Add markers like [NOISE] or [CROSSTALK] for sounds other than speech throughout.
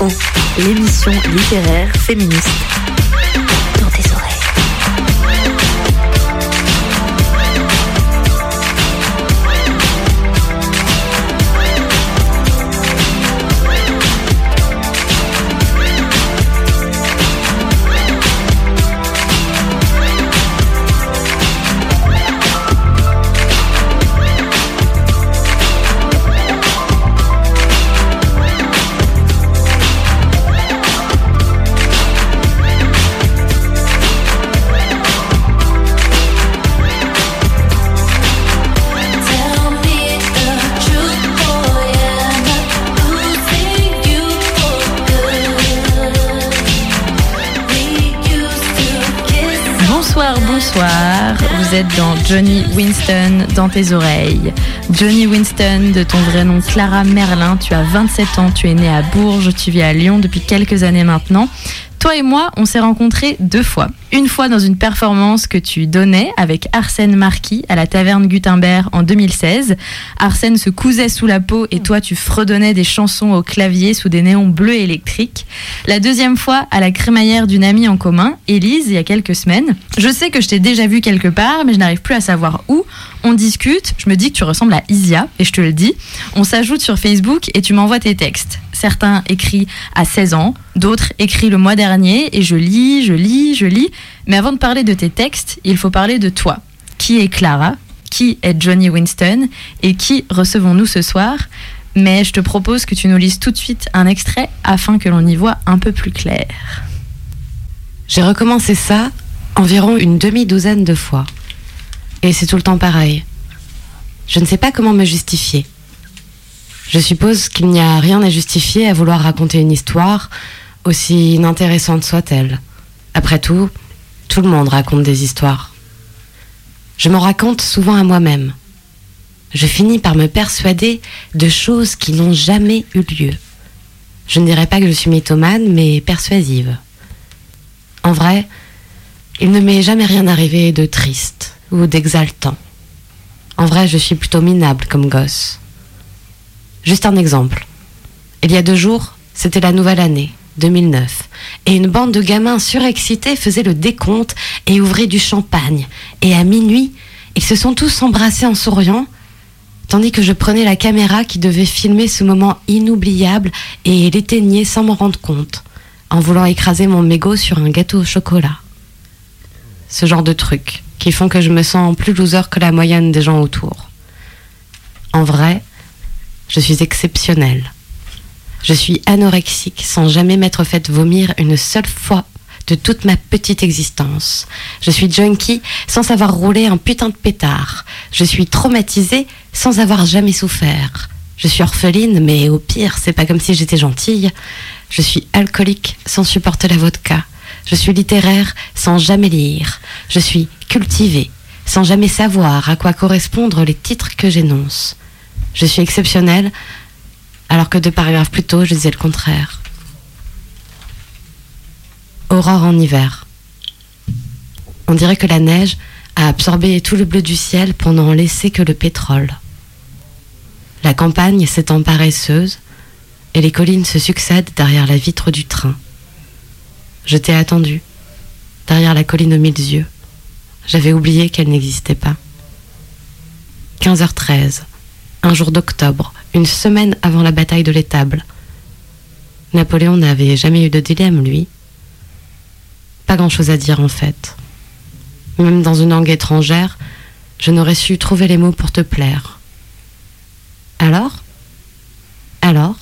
Oh, l'émission littéraire féministe. Vous êtes dans Johnny Winston dans tes oreilles. Johnny Winston, de ton vrai nom Clara Merlin, tu as 27 ans, tu es née à Bourges, tu vis à Lyon depuis quelques années maintenant. Toi et moi, on s'est rencontrés deux fois. Une fois dans une performance que tu donnais avec Arsène Marquis à la taverne Gutenberg en 2016. Arsène se cousait sous la peau et toi tu fredonnais des chansons au clavier sous des néons bleus électriques. La deuxième fois à la crémaillère d'une amie en commun, Élise, il y a quelques semaines. Je sais que je t'ai déjà vu quelque part, mais je n'arrive plus à savoir où. On discute, je me dis que tu ressembles à Isia, et je te le dis. On s'ajoute sur Facebook et tu m'envoies tes textes. Certains écrits à 16 ans, d'autres écrits le mois dernier, et je lis, je lis, je lis. Mais avant de parler de tes textes, il faut parler de toi. Qui est Clara? Qui est Johnny Winston? Et qui recevons-nous ce soir? Mais je te propose que tu nous lises tout de suite un extrait afin que l'on y voit un peu plus clair. J'ai recommencé ça environ une demi-douzaine de fois. C'est tout le temps pareil. Je ne sais pas comment me justifier. Je suppose qu'il n'y a rien à justifier à vouloir raconter une histoire, aussi inintéressante soit-elle. Après tout, tout le monde raconte des histoires. Je m'en raconte souvent à moi-même. Je finis par me persuader de choses qui n'ont jamais eu lieu. Je ne dirais pas que je suis mythomane, mais persuasive. En vrai, il ne m'est jamais rien arrivé de triste ou d'exaltant. En vrai, je suis plutôt minable comme gosse. Juste un exemple. Il y a deux jours, c'était la nouvelle année, 2009, et une bande de gamins surexcités faisait le décompte et ouvrait du champagne. Et à minuit, ils se sont tous embrassés en souriant, tandis que je prenais la caméra qui devait filmer ce moment inoubliable et l'éteignais sans m'en rendre compte, en voulant écraser mon mégot sur un gâteau au chocolat. Ce genre de trucs qui font que je me sens plus loser que la moyenne des gens autour. En vrai, je suis exceptionnelle. Je suis anorexique sans jamais m'être faite vomir une seule fois de toute ma petite existence. Je suis junkie sans savoir rouler un putain de pétard. Je suis traumatisée sans avoir jamais souffert. Je suis orpheline, mais au pire, c'est pas comme si j'étais gentille. Je suis alcoolique sans supporter la vodka. Je suis littéraire sans jamais lire. Je suis cultivée sans jamais savoir à quoi correspondre les titres que j'énonce. Je suis exceptionnelle alors que deux paragraphes plus tôt, je disais le contraire. Aurore en hiver. On dirait que la neige a absorbé tout le bleu du ciel pour n'en laisser que le pétrole. La campagne s'étend paresseuse et les collines se succèdent derrière la vitre du train. Je t'ai attendu, derrière la colline aux mille yeux. J'avais oublié qu'elle n'existait pas. 15h13, un jour d'octobre, une semaine avant la bataille de l'étable. Napoléon n'avait jamais eu de dilemme, lui. Pas grand-chose à dire en fait. Même dans une langue étrangère, je n'aurais su trouver les mots pour te plaire. Alors? Alors?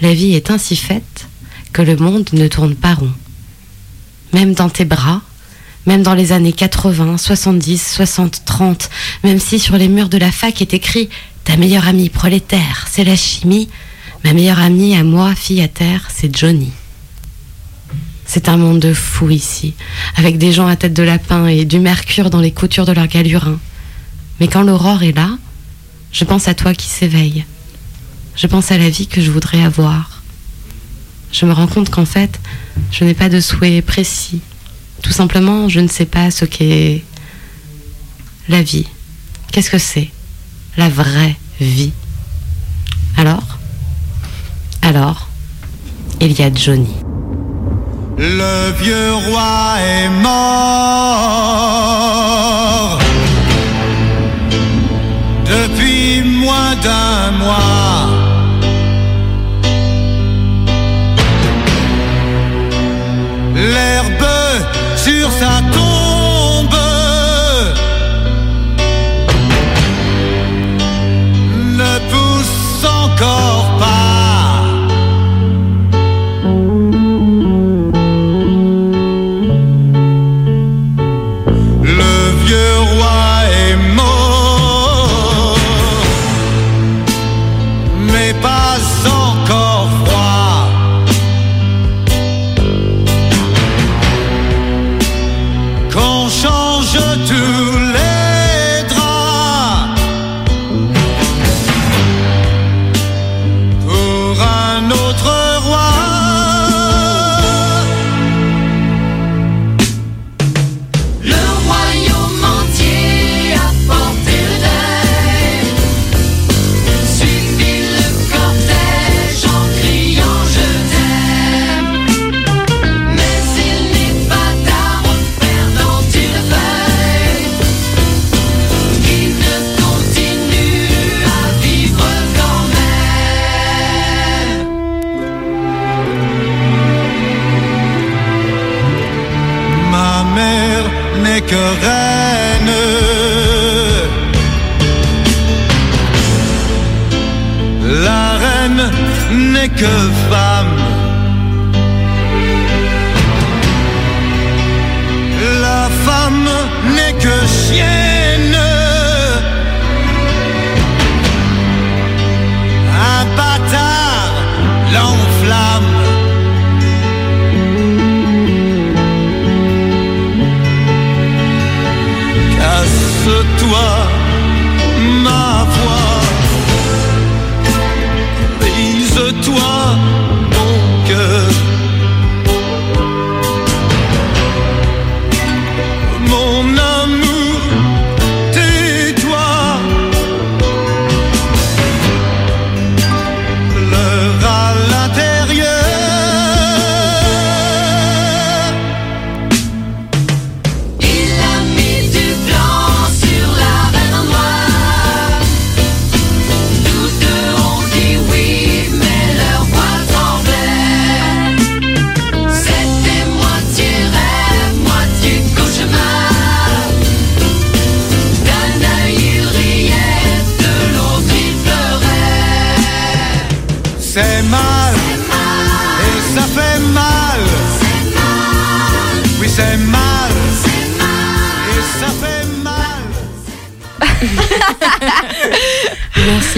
La vie est ainsi faite que le monde ne tourne pas rond. Même dans tes bras, même dans les années 80, 70, 60, 30, même si sur les murs de la fac est écrit Ta meilleure amie prolétaire, c'est la chimie, ma meilleure amie à moi, fille à terre, c'est Johnny. C'est un monde de fous ici, avec des gens à tête de lapin et du mercure dans les coutures de leurs galurins. Mais quand l'aurore est là, je pense à toi qui s'éveille. Je pense à la vie que je voudrais avoir. Je me rends compte qu'en fait, je n'ai pas de souhait précis. Tout simplement, je ne sais pas ce qu'est la vie. Qu'est-ce que c'est La vraie vie? Alors Alors, il y a Johnny. Le vieux roi est mort depuis moins d'un mois. L'herbe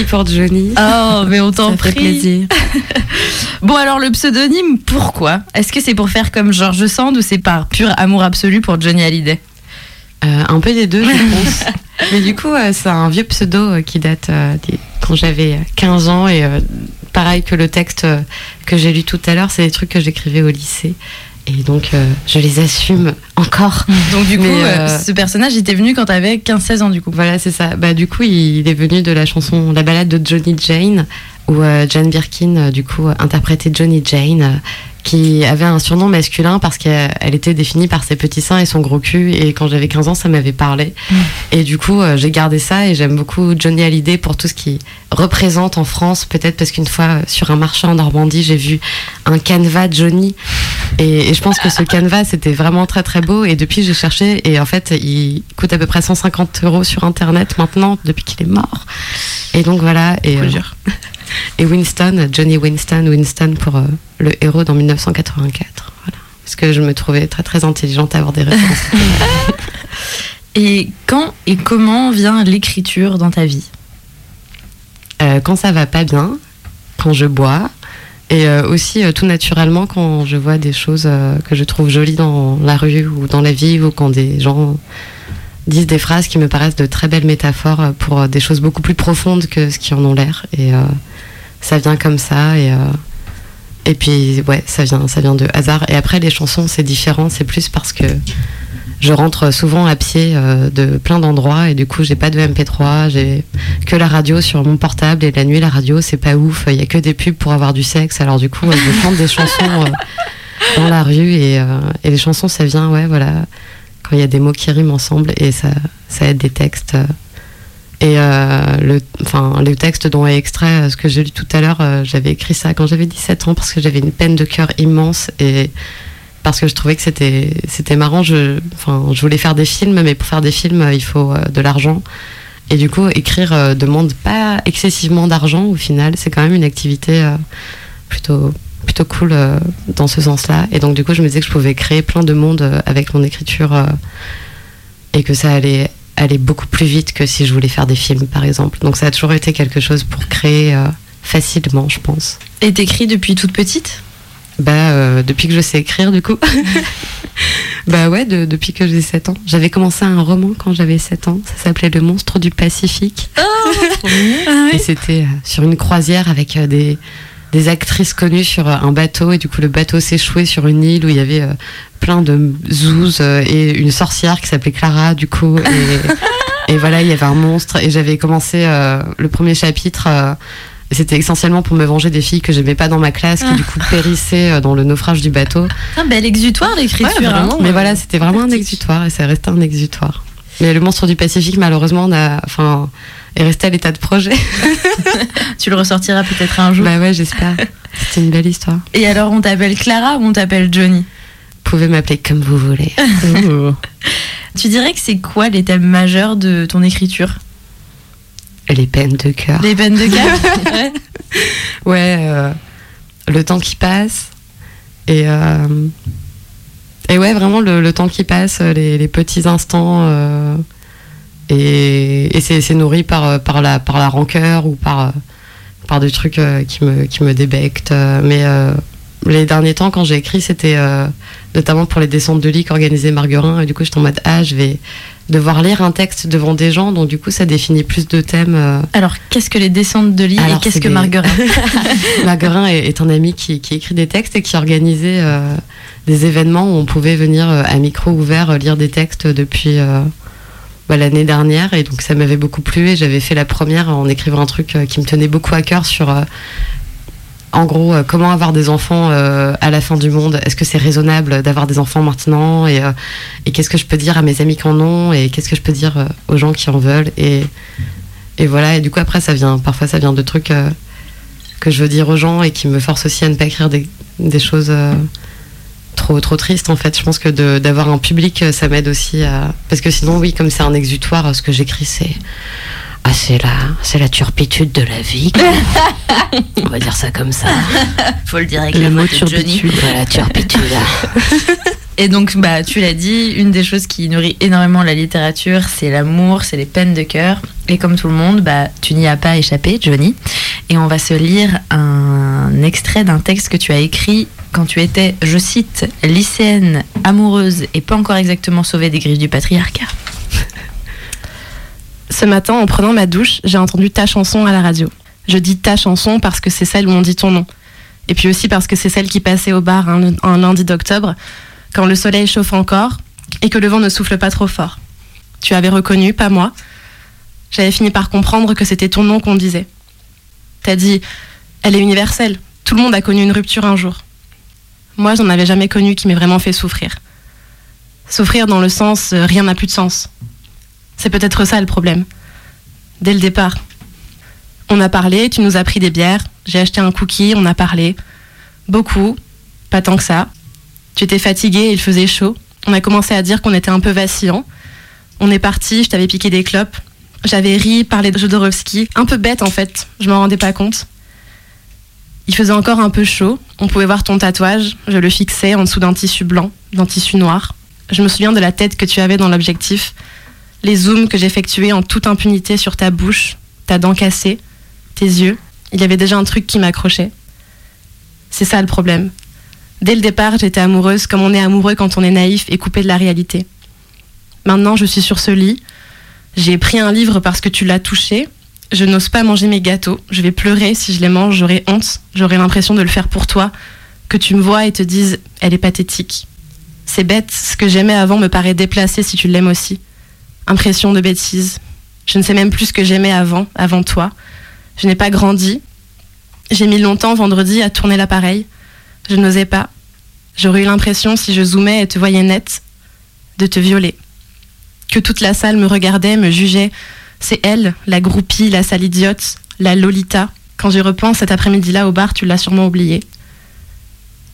Merci pour Johnny. Oh, mais on [LAUGHS] t'en prie. plaisir. [LAUGHS] Bon, alors le pseudonyme, pourquoi? Est-ce que c'est pour faire comme George Sand ou c'est par pur amour absolu pour Johnny Hallyday? Euh, un peu des deux, je [LAUGHS] pense. Mais du coup, euh, c'est un vieux pseudo euh, qui date euh, des- quand j'avais 15 ans. Et euh, pareil que le texte euh, que j'ai lu tout à l'heure, c'est des trucs que j'écrivais au lycée. Et donc, euh, je les assume encore. Donc du coup, Mais, euh, euh, ce personnage était venu quand t'avais 15-16 ans du coup. Voilà, c'est ça. Bah, du coup, il est venu de la chanson La balade de Johnny Jane, où Jane Birkin, du coup, interprétait Johnny Jane, qui avait un surnom masculin parce qu'elle elle était définie par ses petits seins et son gros cul. Et quand j'avais 15 ans, ça m'avait parlé. Et du coup, euh, j'ai gardé ça et j'aime beaucoup Johnny Hallyday pour tout ce qu'il représente en France. Peut-être parce qu'une fois, euh, sur un marché en Normandie, j'ai vu un canevas Johnny. Et, et je pense que ce canevas, c'était vraiment très très beau. Et depuis, j'ai cherché. Et en fait, il coûte à peu près 150 euros sur Internet maintenant, depuis qu'il est mort. Et donc voilà. Et, euh, [LAUGHS] et Winston, Johnny Winston, Winston pour euh, le héros dans 1984. Voilà. Parce que je me trouvais très très intelligente à avoir des références. [LAUGHS] Et quand et comment vient l'écriture dans ta vie? Euh, quand ça va pas bien, quand je bois, et euh, aussi euh, tout naturellement quand je vois des choses que je trouve jolies dans la rue ou dans la vie, ou quand des gens disent des phrases qui me paraissent de très belles métaphores pour des choses beaucoup plus profondes que ce qui en ont l'air. Et ça vient comme ça, et, et puis ouais, ça vient, ça vient de hasard. Et après, les chansons, c'est différent, c'est plus parce que je rentre souvent à pied euh, de plein d'endroits. Et du coup j'ai pas de MP3, j'ai que la radio sur mon portable. Et la nuit la radio c'est pas ouf, il y a que des pubs pour avoir du sexe. Alors du coup je chante des chansons euh, dans la rue. Et, euh, et les chansons ça vient ouais voilà quand il y a des mots qui riment ensemble. Et ça ça aide des textes. Et euh, le le texte dont est extrait euh, ce que j'ai lu tout à l'heure euh, j'avais écrit ça quand j'avais 17 ans parce que j'avais une peine de cœur immense et parce que je trouvais que c'était marrant. Je, je voulais faire des films, mais pour faire des films, il faut de l'argent. Et du coup, écrire demande pas excessivement d'argent au final. C'est quand même une activité plutôt plutôt cool dans ce sens-là. Et donc du coup, je me disais que je pouvais créer plein de monde avec mon écriture et que ça allait aller beaucoup plus vite que si je voulais faire des films, par exemple. Donc ça a toujours été quelque chose pour créer euh, facilement, je pense. Et t'écris depuis toute petite? Bah, euh, depuis que je sais écrire, du coup. [LAUGHS] bah ouais, de- depuis que j'ai 7 ans. J'avais commencé un roman quand j'avais 7 ans. Ça s'appelait Le monstre du Pacifique. Et c'était euh, sur une croisière avec des, des actrices connues sur euh, un bateau. Et du coup, le bateau s'échouait sur une île où il y avait euh, plein de zouzes euh, et une sorcière qui s'appelait Clara, du coup. Et, [LAUGHS] et voilà, il y avait un monstre. Et j'avais commencé euh, le premier chapitre. euh, c'était essentiellement pour me venger des filles que j'aimais pas dans ma classe, qui du coup périssaient euh, dans le naufrage du bateau. Un bel exutoire l'écriture. Ouais, vraiment. hein. Mais voilà, c'était vraiment un exutoire et ça resté un exutoire. Mais le monstre du Pacifique, malheureusement, on a, enfin, est resté à l'état de projet. [LAUGHS] Tu le ressortiras peut-être un jour. bah ouais, j'espère. C'était une belle histoire. Et alors, on t'appelle Clara ou on t'appelle Johnny? Vous pouvez m'appeler comme vous voulez. [LAUGHS] Tu dirais que c'est quoi les thèmes majeurs de ton écriture? Les peines de cœur. Les peines de cœur [LAUGHS] Ouais. Ouais, euh, le temps qui passe. Et, euh, et ouais, vraiment le, le temps qui passe, les, les petits instants. euh, et et c'est nourri par, euh, par, la, par la rancœur ou par, euh, par des trucs euh, qui, me, qui me débectent. Mais euh, les derniers temps, quand j'ai écrit, c'était euh, notamment pour les descentes de lit qu'organisait Marguerin. Et du coup, j'étais en mode, ah, je vais devoir lire un texte devant des gens. Donc, du coup, ça définit plus de thèmes. euh, Alors, qu'est-ce que les descentes de lit Alors, et qu'est-ce que des- Marguerite [LAUGHS] [LAUGHS] Marguerin est, est un ami qui, qui écrit des textes et qui organisait des événements où on pouvait venir à micro ouvert lire des textes depuis bah, l'année dernière. Et donc ça m'avait beaucoup plu et j'avais fait la première en écrivant un truc euh, qui me tenait beaucoup à cœur sur... euh, en gros, euh, comment avoir des enfants à la fin du monde Est-ce que c'est raisonnable d'avoir des enfants maintenant Et, et qu'est-ce que je peux dire à mes amis qui en ont Et qu'est-ce que je peux dire aux gens qui en veulent et, et voilà. Et du coup, après, ça vient. Parfois, ça vient de trucs que je veux dire aux gens et qui me forcent aussi à ne pas écrire des, des choses trop trop tristes. En fait, je pense que d'avoir un public, euh, ça m'aide aussi à. Parce que sinon, oui, comme c'est un exutoire, ce que j'écris, c'est. Ah, c'est la, c'est la turpitude de la vie. [LAUGHS] On va dire ça comme ça. Faut le dire avec Le la mot turpitude. Voilà, turpitude. Et donc, bah, tu l'as dit, une des choses qui nourrit énormément la littérature, c'est l'amour, c'est les peines de cœur. Et comme tout le monde, bah, tu n'y as pas échappé, Johnny. Et on va se lire un extrait d'un texte que tu as écrit quand tu étais, je cite, lycéenne, amoureuse et pas encore exactement sauvée des griffes du patriarcat. [LAUGHS] Ce matin, en prenant ma douche, j'ai entendu ta chanson à la radio. Je dis ta chanson parce que c'est celle où on dit ton nom. Et puis aussi parce que c'est celle qui passait au bar un, un lundi d'octobre, quand le soleil chauffe encore et que le vent ne souffle pas trop fort. Tu avais reconnu, pas moi. J'avais fini par comprendre que c'était ton nom qu'on disait. T'as dit, elle est universelle. Tout le monde a connu une rupture un jour. Moi, j'en avais jamais connu qui m'ait vraiment fait souffrir. Souffrir dans le sens, euh, rien n'a plus de sens. C'est peut-être ça le problème. Dès le départ. On a parlé, tu nous as pris des bières, j'ai acheté un cookie, on a parlé. Beaucoup, pas tant que ça. Tu étais fatigué, il faisait chaud. On a commencé à dire qu'on était un peu vacillant. On est parti, je t'avais piqué des clopes. J'avais ri, parlé de Jodorowsky. Un peu bête en fait, je m'en rendais pas compte. Il faisait encore un peu chaud, on pouvait voir ton tatouage, je le fixais en dessous d'un tissu blanc, d'un tissu noir. Je me souviens de la tête que tu avais dans l'objectif, les zooms que j'effectuais en toute impunité sur ta bouche, ta dent cassée, tes yeux. Il y avait déjà un truc qui m'accrochait. C'est ça le problème. Dès le départ, j'étais amoureuse comme on est amoureux quand on est naïf et coupé de la réalité. Maintenant, je suis sur ce lit. J'ai pris un livre parce que tu l'as touché. Je n'ose pas manger mes gâteaux. Je vais pleurer si je les mange. J'aurai honte. J'aurai l'impression de le faire pour toi. Que tu me vois et te dises, elle est pathétique. C'est bête, ce que j'aimais avant me paraît déplacé si tu l'aimes aussi. Impression de bêtise. Je ne sais même plus ce que j'aimais avant, avant toi. Je n'ai pas grandi. J'ai mis longtemps vendredi à tourner l'appareil. Je n'osais pas. J'aurais eu l'impression, si je zoomais et te voyais net, de te violer. Que toute la salle me regardait, me jugeait. C'est elle, la groupie, la sale idiote, la Lolita. Quand j'y repense cet après-midi-là au bar, tu l'as sûrement oublié.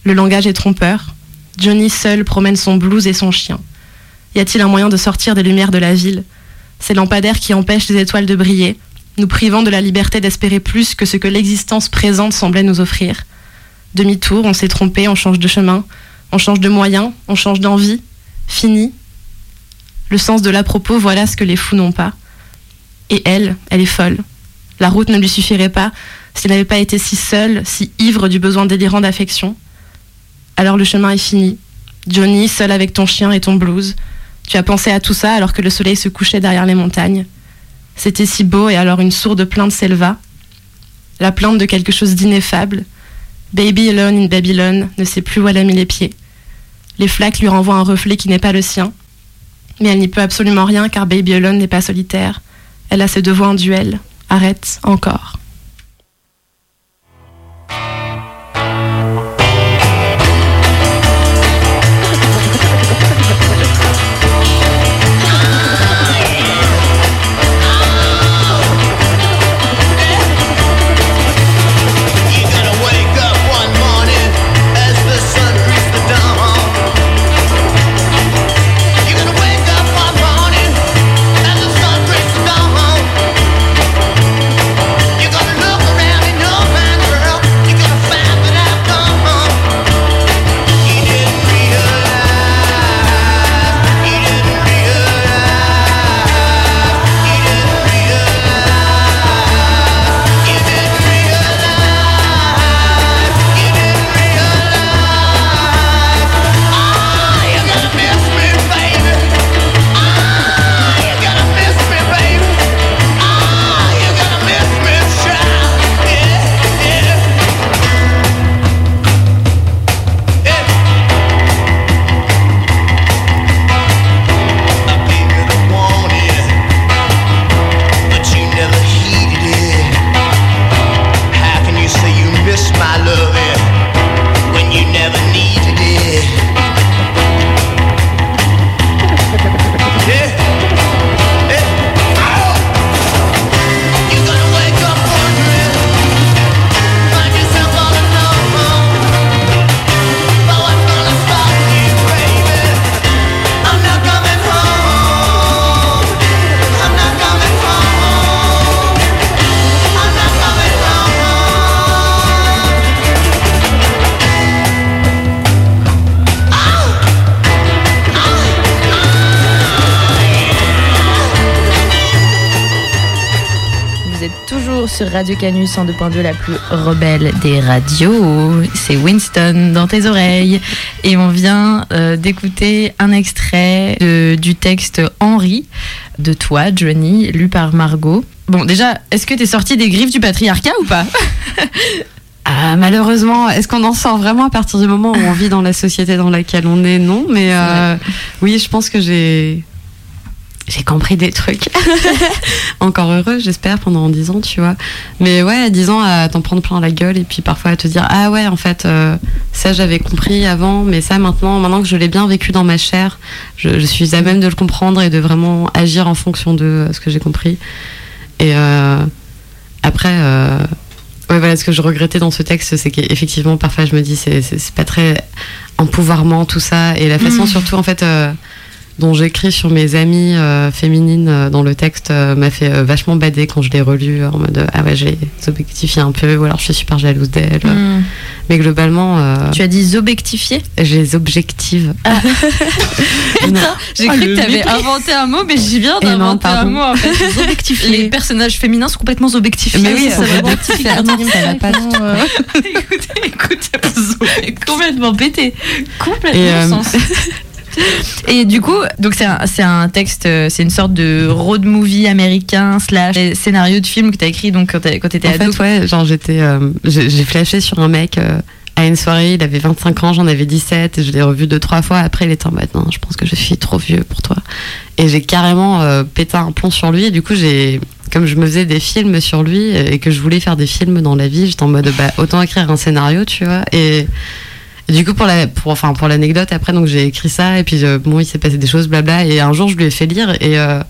Le langage est trompeur. Johnny seul promène son blues et son chien. Y a-t-il un moyen de sortir des lumières de la ville? Ces lampadaires qui empêchent les étoiles de briller, nous privant de la liberté d'espérer plus que ce que l'existence présente semblait nous offrir. Demi-tour, on s'est trompé, on change de chemin, on change de moyen, on change d'envie. Fini. Le sens de l'à-propos, voilà ce que les fous n'ont pas. Et elle, elle est folle. La route ne lui suffirait pas si elle n'avait pas été si seule, si ivre du besoin délirant d'affection. Alors le chemin est fini. Johnny, seul avec ton chien et ton blues. Tu as pensé à tout ça alors que le soleil se couchait derrière les montagnes. C'était si beau et alors une sourde plainte s'éleva. La plainte de quelque chose d'ineffable. Baby alone in Babylon ne sait plus où elle a mis les pieds. Les flaques lui renvoient un reflet qui n'est pas le sien. Mais elle n'y peut absolument rien car Baby alone n'est pas solitaire. Elle a ses deux voix en duel. Arrête encore. Radio Canus en 2.2, la plus rebelle des radios. C'est Winston dans tes oreilles. Et on vient euh, d'écouter un extrait de- du texte Henri de toi, Johnny, lu par Margot. Bon, déjà, est-ce que t'es sorti des griffes du patriarcat ou pas? [LAUGHS] Ah, malheureusement, est-ce qu'on en sort vraiment à partir du moment où on vit dans la société dans laquelle on est? Non, mais euh, oui, je pense que j'ai j'ai compris des trucs. [LAUGHS] Encore heureux, j'espère, pendant 10 ans, tu vois. Mais ouais, à 10 ans, à t'en prendre plein la gueule et puis parfois à te dire Ah ouais, en fait, euh, ça j'avais compris avant, mais ça maintenant, maintenant que je l'ai bien vécu dans ma chair, je, je suis à même de le comprendre et de vraiment agir en fonction de euh, ce que j'ai compris. Et euh, après. Ouais, voilà, ce que je regrettais dans ce texte, c'est qu'effectivement, parfois, je me dis, c'est, pas très empouvoirment, tout ça. Et la façon, surtout, en fait, dont j'écris sur mes amies euh, féminines euh, dans le texte euh, m'a fait euh, vachement bader quand je l'ai relu, euh, en mode, ah ouais, j'ai objectifié un peu, ou alors je suis super jalouse d'elle. Hmm. Mais globalement, euh, Tu as dit zobectifié je les objective. [LAUGHS] J'ai Oh, cru le que t'avais mépris. inventé un mot, mais j'y viens Eh d'inventer un mot en fait. [LAUGHS] Les personnages féminins sont complètement zobectifiés. Mais oui, ça va pas [LAUGHS] écoutez, écoutez, complètement pété. Complètement sens. Et du coup, donc c'est un, c'est un texte, euh, c'est une sorte de road movie américain slash scénario de film que t'as écrit donc quand t'as- quand t'étais En ado. fait, ouais, genre j'étais, euh, j'ai j'ai flashé sur un mec euh, à une soirée, il avait 25 ans, j'en avais 17, et je l'ai revu deux, trois fois. Après, il était en mode, non, je pense que je suis trop vieux pour toi. Et j'ai carrément euh, pété un plomb sur lui, et du coup, j'ai, comme je me faisais des films sur lui, et que je voulais faire des films dans la vie, j'étais en mode, bah, autant écrire un scénario, tu vois. Et, et du coup, pour la, pour, enfin, pour l'anecdote, après, donc j'ai écrit ça, et puis euh, bon, il s'est passé des choses, blabla, et un jour, je lui ai fait lire, et euh,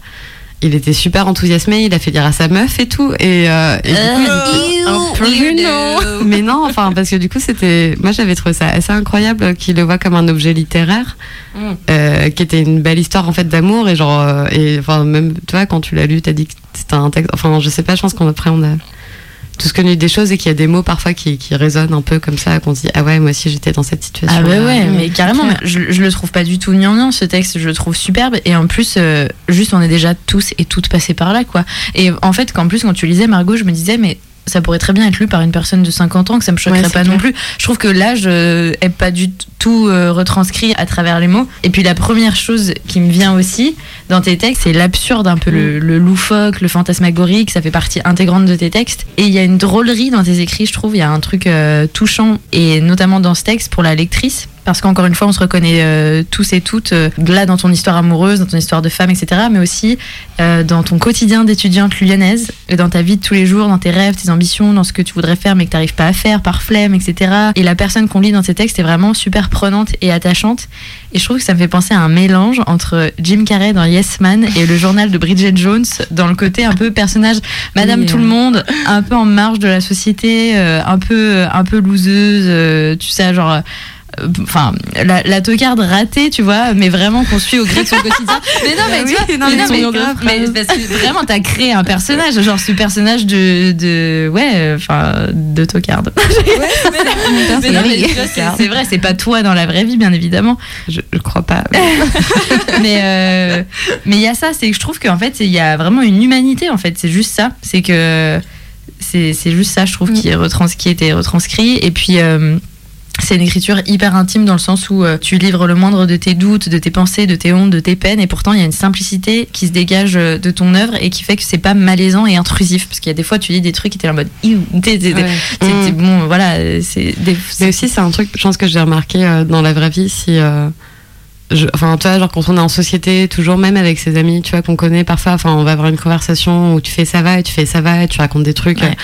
il était super enthousiasmé, il a fait lire à sa meuf et tout, et, euh, et du coup, un peu non. [LAUGHS] mais non, enfin, parce que du coup, c'était. Moi, j'avais trouvé ça assez incroyable qu'il le voit comme un objet littéraire, Mm. euh, qui était une belle histoire, en fait, d'amour. Et genre, euh, et enfin, même, tu vois, quand tu l'as lu, t'as dit que c'était un texte. Enfin, je sais pas, je pense qu'après, on a tous connu des choses et qu'il y a des mots parfois qui, qui résonnent un peu comme ça, qu'on se dit, ah ouais, moi aussi, j'étais dans cette situation. Ah ouais, ouais, mais carrément, je, je le trouve pas du tout gnangnan ce texte, je le trouve superbe et en plus, euh, juste on est déjà tous et toutes passés par là, quoi. Et en fait, qu'en plus, quand tu lisais Margot, je me disais, mais ça pourrait très bien être lu par une personne de 50 ans, que ça me choquerait Ouais, pas non plus. Je trouve que l'âge euh, est pas du tout euh, retranscrit à travers les mots. Et puis la première chose qui me vient aussi dans tes textes, c'est l'absurde, un peu le, le loufoque, le fantasmagorique, ça fait partie intégrante de tes textes. Et il y a une drôlerie dans tes écrits, je trouve, il y a un truc euh, touchant, et notamment dans ce texte pour la lectrice. Parce qu'encore une fois, on se reconnaît euh, tous et toutes euh, là dans ton histoire amoureuse, dans ton histoire de femme, etc. Mais aussi euh, dans ton quotidien d'étudiante lyonnaise, et dans ta vie de tous les jours, dans tes rêves, tes ambitions, dans ce que tu voudrais faire mais que tu n'arrives pas à faire par flemme, etc. Et la personne qu'on lit dans tes textes est vraiment super prenante et attachante. Et je trouve que ça me fait penser à un mélange entre Jim Carrey dans Yes Man et le journal de Bridget Jones dans le côté un peu personnage Madame Oui, tout le monde, un peu en marge de la société, euh, un peu un peu loseuse, tu sais genre enfin la, la tocarde ratée tu vois mais vraiment qu'on suit au gré de son quotidien. [LAUGHS] Mais non mais tu vois non, mais, non, mais- parce que vraiment t'as créé un personnage genre ce personnage de de ouais enfin de tocarde. [LAUGHS] Vois, c'est- vrai c'est pas toi dans la vraie vie bien évidemment. Je, je crois pas. [LAUGHS] mais euh, mais il y a ça c'est que je trouve qu'en fait il y a vraiment une humanité en fait. C'est juste ça. C'est que c'est c'est juste ça je trouve qui est retrans qui était retranscrit. Et puis euh, c'est une écriture hyper intime dans le sens où euh, tu livres le moindre de tes doutes, de tes pensées, de tes hontes, de tes peines, et pourtant il y a une simplicité qui se dégage euh, de ton œuvre et qui fait que c'est pas malaisant et intrusif. Parce qu'il y a des fois tu lis des trucs qui étaient en mode, [LAUGHS] Mm. bon, voilà, c'est des. Mais aussi, c'est un truc, je pense que j'ai remarqué euh, dans la vraie vie, si. Euh, je- enfin, tu vois, genre quand on est en société, toujours même avec ses amis, tu vois, qu'on connaît parfois, enfin, on va avoir une conversation où tu fais ça va et tu fais ça va et tu racontes des trucs Ouais. euh,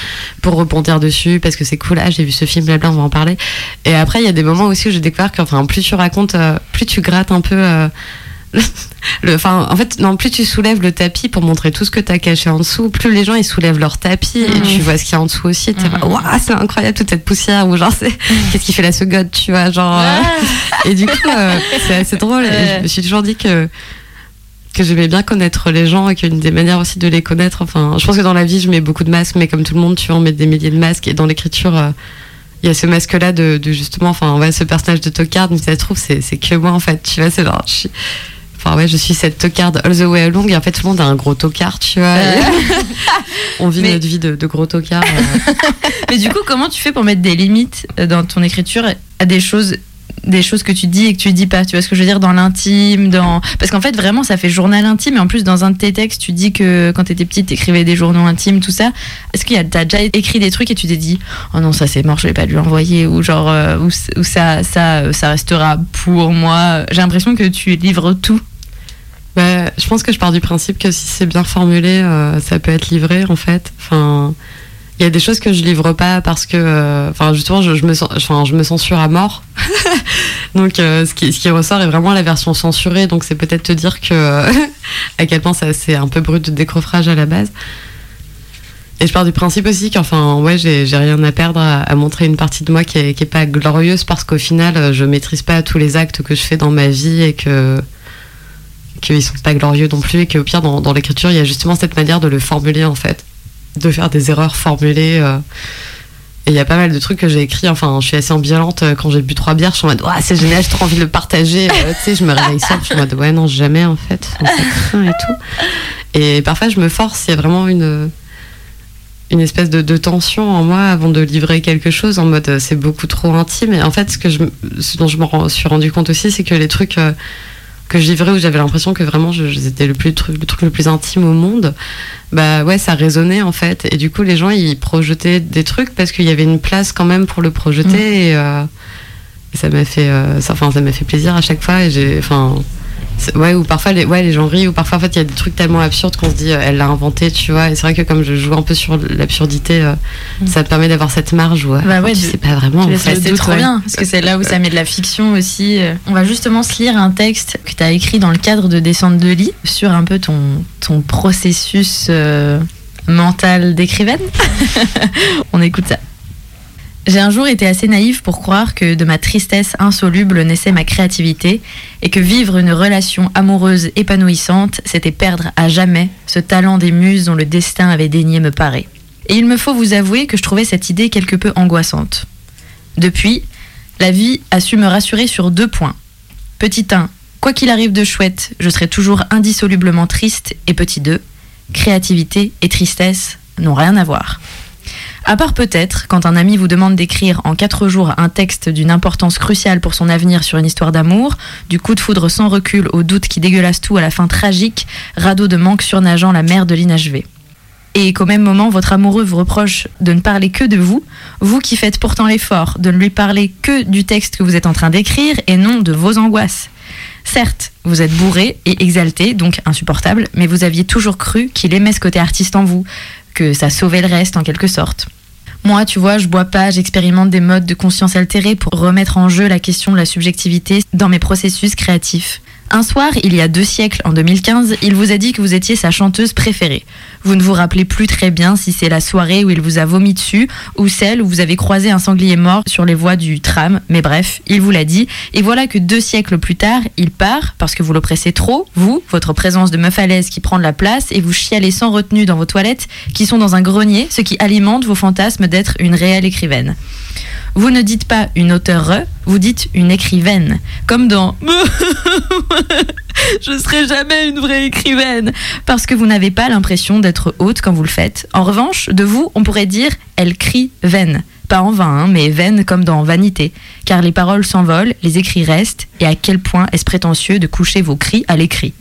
pour rebondir dessus parce que c'est cool, ah, j'ai vu ce film, blabla, on va en parler. Et après, il y a des moments aussi où j'ai découvert que, enfin, plus tu racontes, euh, plus tu grattes un peu. Le, enfin, en fait, non, plus tu soulèves le tapis pour montrer tout ce que t'as caché en dessous, plus les gens ils soulèvent leur tapis et tu vois ce qu'il y a en dessous aussi. T'es là, waouh, c'est incroyable toute cette poussière ou genre c'est qu'est-ce qui fait la seconde, tu vois, genre. euh, et du coup, euh, c'est assez drôle. Et je me suis toujours dit que que j'aimais bien connaître les gens et qu'une des manières aussi de les connaître. Enfin, je pense que dans la vie, je mets beaucoup de masques, mais comme tout le monde, tu vois, on met des milliers de masques. Et dans l'écriture, euh, il y a ce masque-là de, de justement, enfin, ouais, ce personnage de tocard. Mais ça se trouve, c'est c'est que moi en fait. Tu vois, c'est genre, je suis- Enfin ouais, je suis cette tocarde all the way along et en fait tout le monde a un gros tocard, tu vois. et [LAUGHS] on vit Mais- notre vie de, de gros tocard. euh. [LAUGHS] Mais du coup, comment tu fais pour mettre des limites euh, dans ton écriture à des choses des choses que tu dis et que tu dis pas, tu vois ce que je veux dire? Dans l'intime, dans parce qu'en fait vraiment ça fait journal intime et en plus dans un de tes textes tu dis que quand t'étais petite t'écrivais des journaux intimes tout ça. Est-ce qu'il y a t'as déjà écrit des trucs et tu t'es dit oh non ça c'est mort je vais pas lui envoyer? Ou genre euh, ou, ça ça euh, ça restera pour moi? J'ai l'impression que tu livres tout. Bah, je pense que je pars du principe que si c'est bien formulé, euh, ça peut être livré en fait. Enfin, il y a des choses que je livre pas parce que, euh, enfin, justement, je, me sens, enfin, je me censure à mort. [LAUGHS] donc, euh, ce, qui, ce qui ressort est vraiment la version censurée. Donc, c'est peut-être te dire que [LAUGHS] à quel point c'est un peu brut de décroffrage à la base. Et je pars du principe aussi qu'enfin, ouais, j'ai rien à perdre à, montrer une partie de moi qui est, qui est pas glorieuse parce qu'au final, je maîtrise pas tous les actes que je fais dans ma vie et que qu'ils sont pas glorieux non plus et qu'au pire dans, dans l'écriture il y a justement cette manière de le formuler en fait. De faire des erreurs formulées euh. et il y a pas mal de trucs que j'ai écrits. Enfin je suis assez ambivalente euh, quand j'ai bu trois bières je suis en mode ouais c'est génial j'ai trop envie de le partager euh, tu sais je me réveille seule je suis en mode ouais non jamais en fait ça et tout. Et parfois je me force il y a vraiment une une espèce de, de tension en moi avant de livrer quelque chose en mode c'est beaucoup trop intime. Et en fait ce que je, dont je me suis rendu compte aussi c'est que les trucs que je livrais où j'avais l'impression que vraiment je, c'était le plus truc, le truc le plus intime au monde. Bah ouais, ça résonnait en fait. Et du coup, les gens ils projetaient des trucs parce qu'il y avait une place quand même pour le projeter. Et, euh, et ça m'a fait, euh, ça, enfin, ça m'a fait plaisir à chaque fois. Et j'ai, enfin. C'est- Ouais, ou parfois les, ouais, les gens rient, ou parfois en fait il y a des trucs tellement absurdes qu'on se dit euh, elle l'a inventé, tu vois. Et c'est vrai que comme je joue un peu sur l'absurdité, euh, ça me permet d'avoir cette marge euh, Bah ouais, tu de- sais pas vraiment. Doute, trop bien, parce que c'est là où ça met de la fiction aussi. On va justement se lire un texte que tu as écrit dans le cadre de Descente de lit sur un peu ton, ton processus euh, mental d'écrivaine. [LAUGHS] On écoute ça. J'ai un jour été assez naïve pour croire que de ma tristesse insoluble naissait ma créativité et que vivre une relation amoureuse épanouissante, c'était perdre à jamais ce talent des muses dont le destin avait daigné me parer. Et il me faut vous avouer que je trouvais cette idée quelque peu angoissante. Depuis, la vie a su me rassurer sur deux points. Petit 1, quoi qu'il arrive de chouette, je serai toujours indissolublement triste. Et petit 2, créativité et tristesse n'ont rien à voir. À part peut-être quand un ami vous demande d'écrire en quatre jours un texte d'une importance cruciale pour son avenir sur une histoire d'amour, du coup de foudre sans recul au doute qui dégueulasse tout à la fin tragique, radeau de manque surnageant la mer de l'inachevé. Et qu'au même moment, votre amoureux vous reproche de ne parler que de vous, vous qui faites pourtant l'effort de ne lui parler que du texte que vous êtes en train d'écrire et non de vos angoisses. Certes, vous êtes bourré et exalté, donc insupportable, mais vous aviez toujours cru qu'il aimait ce côté artiste en vous, que ça sauvait le reste en quelque sorte. Moi, tu vois, je bois pas, j'expérimente des modes de conscience altérés pour remettre en jeu la question de la subjectivité dans mes processus créatifs. Un soir, il y a deux siècles, en 2015, il vous a dit que vous étiez sa chanteuse préférée. Vous ne vous rappelez plus très bien si c'est la soirée où il vous a vomi dessus ou celle où vous avez croisé un sanglier mort sur les voies du tram, mais bref, il vous l'a dit. Et voilà que deux siècles plus tard, il part parce que vous l'oppressez trop, vous, votre présence de meuf à l'aise qui prend de la place, et vous chialez sans retenue dans vos toilettes qui sont dans un grenier, ce qui alimente vos fantasmes d'être une réelle écrivaine. Vous ne dites pas une auteure, vous dites une écrivaine. Comme dans [LAUGHS] Je serai jamais une vraie écrivaine. Parce que vous n'avez pas l'impression d'être haute quand vous le faites. En revanche, de vous, on pourrait dire Elle crie vaine. Pas en vain, hein, mais vaine comme dans vanité. Car les paroles s'envolent, les écrits restent, et à quel point est-ce prétentieux de coucher vos cris à l'écrit.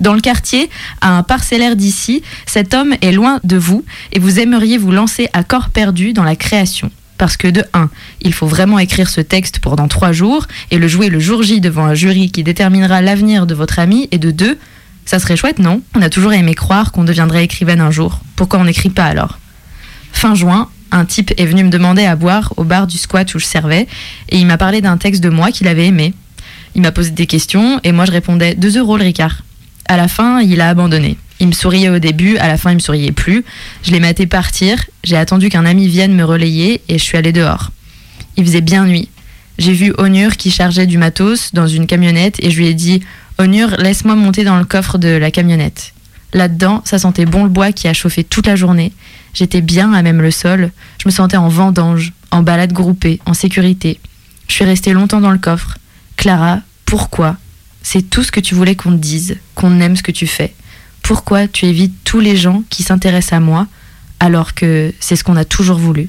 Dans le quartier, à un parcellaire d'ici, cet homme est loin de vous et vous aimeriez vous lancer à corps perdu dans la création. Parce que de 1, il faut vraiment écrire ce texte pendant 3 jours et le jouer le jour J devant un jury qui déterminera l'avenir de votre ami. Et de 2, ça serait chouette, non? On a toujours aimé croire qu'on deviendrait écrivaine un jour. Pourquoi on n'écrit pas alors? Fin juin, un type est venu me demander à boire au bar du squat où je servais et il m'a parlé d'un texte de moi qu'il avait aimé. Il m'a posé des questions et moi je répondais 2 euros le Ricard. À la fin, il a abandonné. Il me souriait au début, à la fin, il me souriait plus. Je l'ai maté partir, j'ai attendu qu'un ami vienne me relayer et je suis allée dehors. Il faisait bien nuit. J'ai vu Onur qui chargeait du matos dans une camionnette et je lui ai dit Onur, laisse-moi monter dans le coffre de la camionnette. Là-dedans, ça sentait bon le bois qui a chauffé toute la journée. J'étais bien à même le sol. Je me sentais en vendange, en balade groupée, en sécurité. Je suis restée longtemps dans le coffre. Clara, pourquoi? C'est tout ce que tu voulais qu'on te dise, qu'on aime ce que tu fais. Pourquoi tu évites tous les gens qui s'intéressent à moi alors que c'est ce qu'on a toujours voulu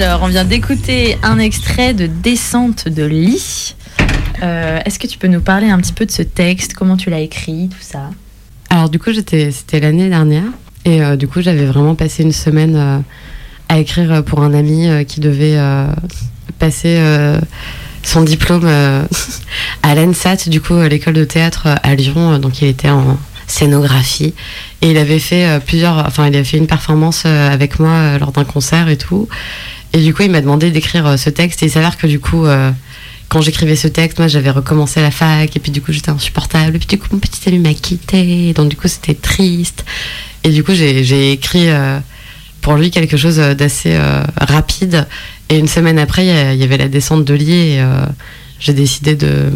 Alors, on vient d'écouter un extrait de Descente de lit. Euh, Est-ce que tu peux nous parler un petit peu de ce texte? Comment tu l'as écrit, tout ça? Alors du coup, c'était l'année dernière. Et euh, du coup, j'avais vraiment passé une semaine euh, à écrire pour un ami qui devait passer son diplôme [LAUGHS] à l'ENSAT, du coup, à l'école de théâtre à Lyon. Donc, il était en scénographie. Et il avait fait plusieurs... Enfin, il avait fait une performance avec moi lors d'un concert et tout. Et du coup, il m'a demandé d'écrire euh, ce texte. Et il s'avère que du coup... euh, quand j'écrivais ce texte, moi j'avais recommencé la fac et puis du coup j'étais insupportable. Et puis du coup mon petit ami m'a quitté, donc du coup c'était triste. Et du coup j'ai écrit euh, pour lui quelque chose d'assez rapide. Et une semaine après, il y avait la descente de lit et j'ai décidé de,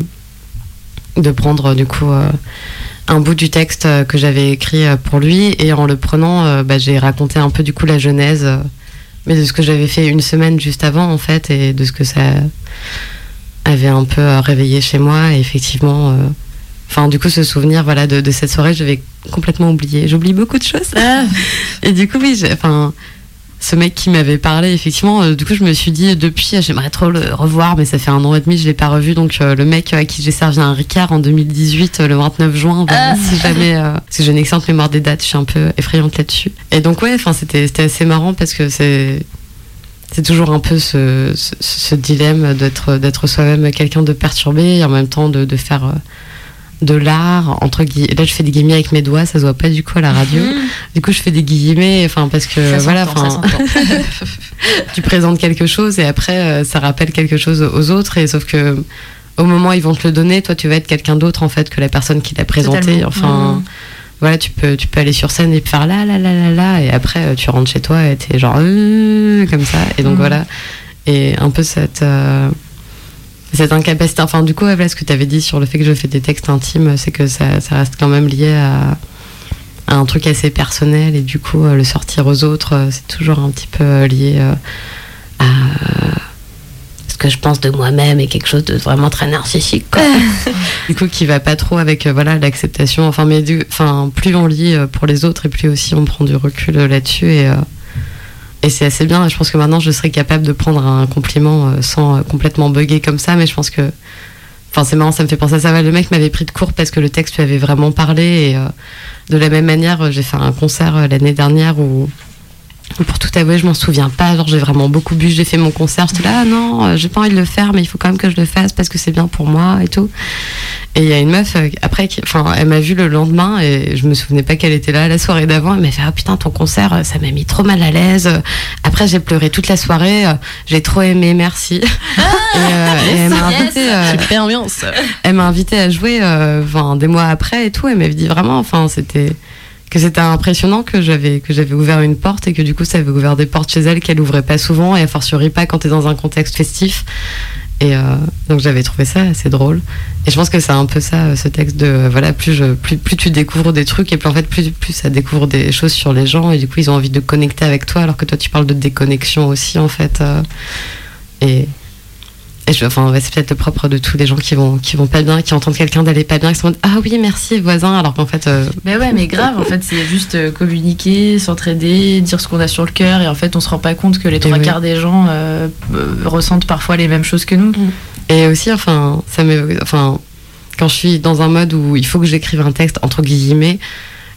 de prendre du coup un bout du texte que j'avais écrit pour lui. Et en le prenant, bah, j'ai raconté un peu du coup la genèse, mais de ce que j'avais fait une semaine juste avant en fait et de ce que ça avait un peu euh, réveillé chez moi. Et effectivement, euh, enfin du coup ce souvenir voilà de, de cette soirée, je vais complètement oublier. J'oublie beaucoup de choses. [LAUGHS] Et du coup, oui, j'ai- enfin, ce mec qui m'avait parlé, effectivement, euh, du coup, je me suis dit, depuis, euh, j'aimerais trop le revoir, mais ça fait un an et demi, je l'ai pas revu. Donc, euh, le mec à qui j'ai servi un Ricard en 2018, euh, le 29 juin, voilà, si jamais, parce que j'ai une excellente mémoire des dates, je suis un peu effrayante là-dessus. Et donc, ouais, enfin, c'était, c'était assez marrant parce que c'est, c'est toujours un peu ce, ce, ce dilemme d'être, d'être soi-même quelqu'un de perturbé et en même temps de, de faire de l'art, entre guillemets. Là, je fais des guillemets avec mes doigts, ça se voit pas du coup à la radio. Du coup, je fais des guillemets, enfin, parce que Ça voilà, enfin, [LAUGHS] tu présentes quelque chose et après, euh, ça rappelle quelque chose aux autres. Et sauf que au moment où ils vont te le donner, toi, tu vas être quelqu'un d'autre en fait que la personne qui l'a présenté. Totalement. Enfin, Mhm. voilà, tu peux, tu peux aller sur scène et faire là, là, là, là, là, et après, euh, tu rentres chez toi et t'es genre euh, comme ça. Et donc Mhm. voilà, et un peu cette euh, cette incapacité. Enfin, du coup, voilà, ce que tu avais dit sur le fait que je fais des textes intimes, c'est que ça, ça reste quand même lié à, à un truc assez personnel et du coup, euh, le sortir aux autres, euh, c'est toujours un petit peu euh, lié à ce que je pense de moi-même et quelque chose de vraiment très narcissique. quoi. [LAUGHS] du coup, qui va pas trop avec voilà l'acceptation. Enfin, mais du, enfin, plus on lit pour les autres et plus aussi on prend du recul là-dessus et euh, et c'est assez bien. Je pense que maintenant, je serais capable de prendre un compliment euh, sans euh, complètement bugger comme ça. Mais je pense que. Enfin, c'est marrant, ça me fait penser à ça. Le mec m'avait pris de court parce que le texte lui avait vraiment parlé. Et euh, de la même manière, j'ai fait un concert l'année dernière où. Pour tout avouer, je m'en souviens pas. Genre, j'ai vraiment beaucoup bu. J'ai fait mon concert. J'étais là, ah non, euh, j'ai pas envie de le faire, mais il faut quand même que je le fasse parce que c'est bien pour moi et tout. Et il y a une meuf, euh, après, qui- enfin, elle m'a vu le lendemain et je me souvenais pas qu'elle était là la soirée d'avant. Elle m'a fait, ah putain, ton concert, euh, ça m'a mis trop mal à l'aise. Après, j'ai pleuré toute la soirée. J'ai trop aimé, merci. [LAUGHS] et, euh, et elle m'a invité, euh, Super ambiance. elle m'a invité à jouer, euh, enfin, des mois après et tout. Elle m'avait dit vraiment, enfin, c'était que c'était impressionnant que j'avais que j'avais ouvert une porte et que du coup ça avait ouvert des portes chez elle qu'elle ouvrait pas souvent et a fortiori pas quand t'es dans un contexte festif. Et euh, donc j'avais trouvé ça assez drôle. Et je pense que c'est un peu ça euh, ce texte de euh, voilà plus je plus plus tu découvres des trucs et puis en fait plus plus ça découvre des choses sur les gens et du coup ils ont envie de connecter avec toi alors que toi tu parles de déconnexion aussi en fait et et je, enfin, ouais, c'est peut-être le propre de tous les gens qui vont, qui vont pas bien, qui entendent quelqu'un d'aller pas bien, qui se demandent Ah oui, merci, voisin, alors qu'en fait, euh, Mais ouais, mais grave, en fait, c'est juste euh, communiquer, s'entraider, dire ce qu'on a sur le cœur, et en fait, on se rend pas compte que les trois oui. quarts des gens euh, ressentent parfois les mêmes choses que nous. Et aussi, enfin, ça me, enfin, quand je suis dans un mode où il faut que j'écrive un texte entre guillemets,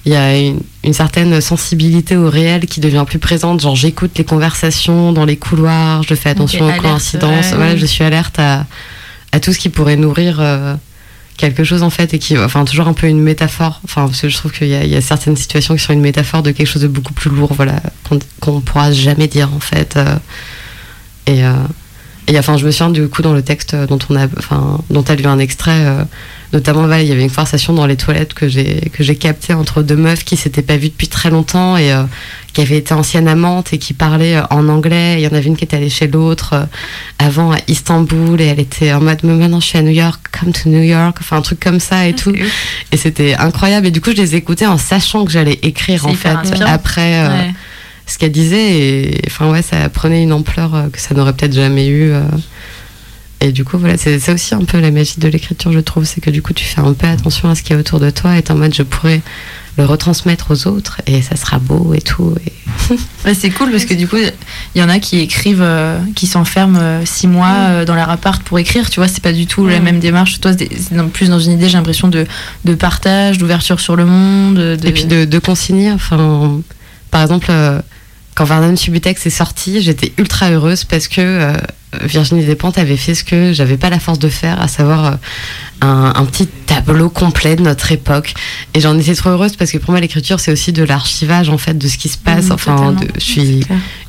il y a une, une certaine sensibilité au réel qui devient plus présente. Genre, j'écoute les conversations dans les couloirs, je fais attention aux coïncidences. ouais. Voilà, je suis alerte à, à tout ce qui pourrait nourrir euh, quelque chose en fait et qui, enfin, toujours un peu une métaphore. Enfin, parce que je trouve qu'il y, y a certaines situations qui sont une métaphore de quelque chose de beaucoup plus lourd, voilà, qu'on qu'on pourra jamais dire en fait. euh, et euh, et enfin, je me souviens du coup dans le texte dont on a, enfin, dont a lu un extrait, notamment, voilà, il y avait une conversation dans les toilettes que j'ai que j'ai captée entre deux meufs qui s'étaient pas vues depuis très longtemps et euh, qui avaient été anciennes amantes et qui parlaient euh, en anglais. Il y en avait une qui était allée chez l'autre euh, avant à Istanbul et elle était en mode mais maintenant je suis à New York, come to New York, enfin un truc comme ça et tout. Et c'était incroyable. Et du coup, je les écoutais en sachant que j'allais écrire en fait inspirant. après. euh, Ouais. ce qu'elle disait et enfin ouais ça prenait une ampleur que ça n'aurait peut-être jamais eu Et du coup, voilà, c'est aussi un peu la magie de l'écriture, je trouve. C'est que du coup, tu fais un peu attention à ce qu'il y a autour de toi et t'es en mode, je pourrais le retransmettre aux autres et ça sera beau et tout. Et... [LAUGHS] Ouais, c'est cool parce que du coup, il y en a qui écrivent, euh, qui s'enferment euh, six mois euh, dans leur appart pour écrire. Tu vois, c'est pas du tout la même démarche. Toi, c'est plus dans une idée, j'ai l'impression, de, de partage, d'ouverture sur le monde. De... Et puis de, de consigner, enfin, par exemple, quand Vernon Subutex est sorti, j'étais ultra heureuse parce que euh, Virginie Despentes avait fait ce que j'avais pas la force de faire, à savoir euh, un, un petit tableau complet de notre époque. Et j'en étais trop heureuse parce que pour moi, l'écriture, c'est aussi de l'archivage, en fait, de ce qui se passe. Mhm, enfin, de- je suis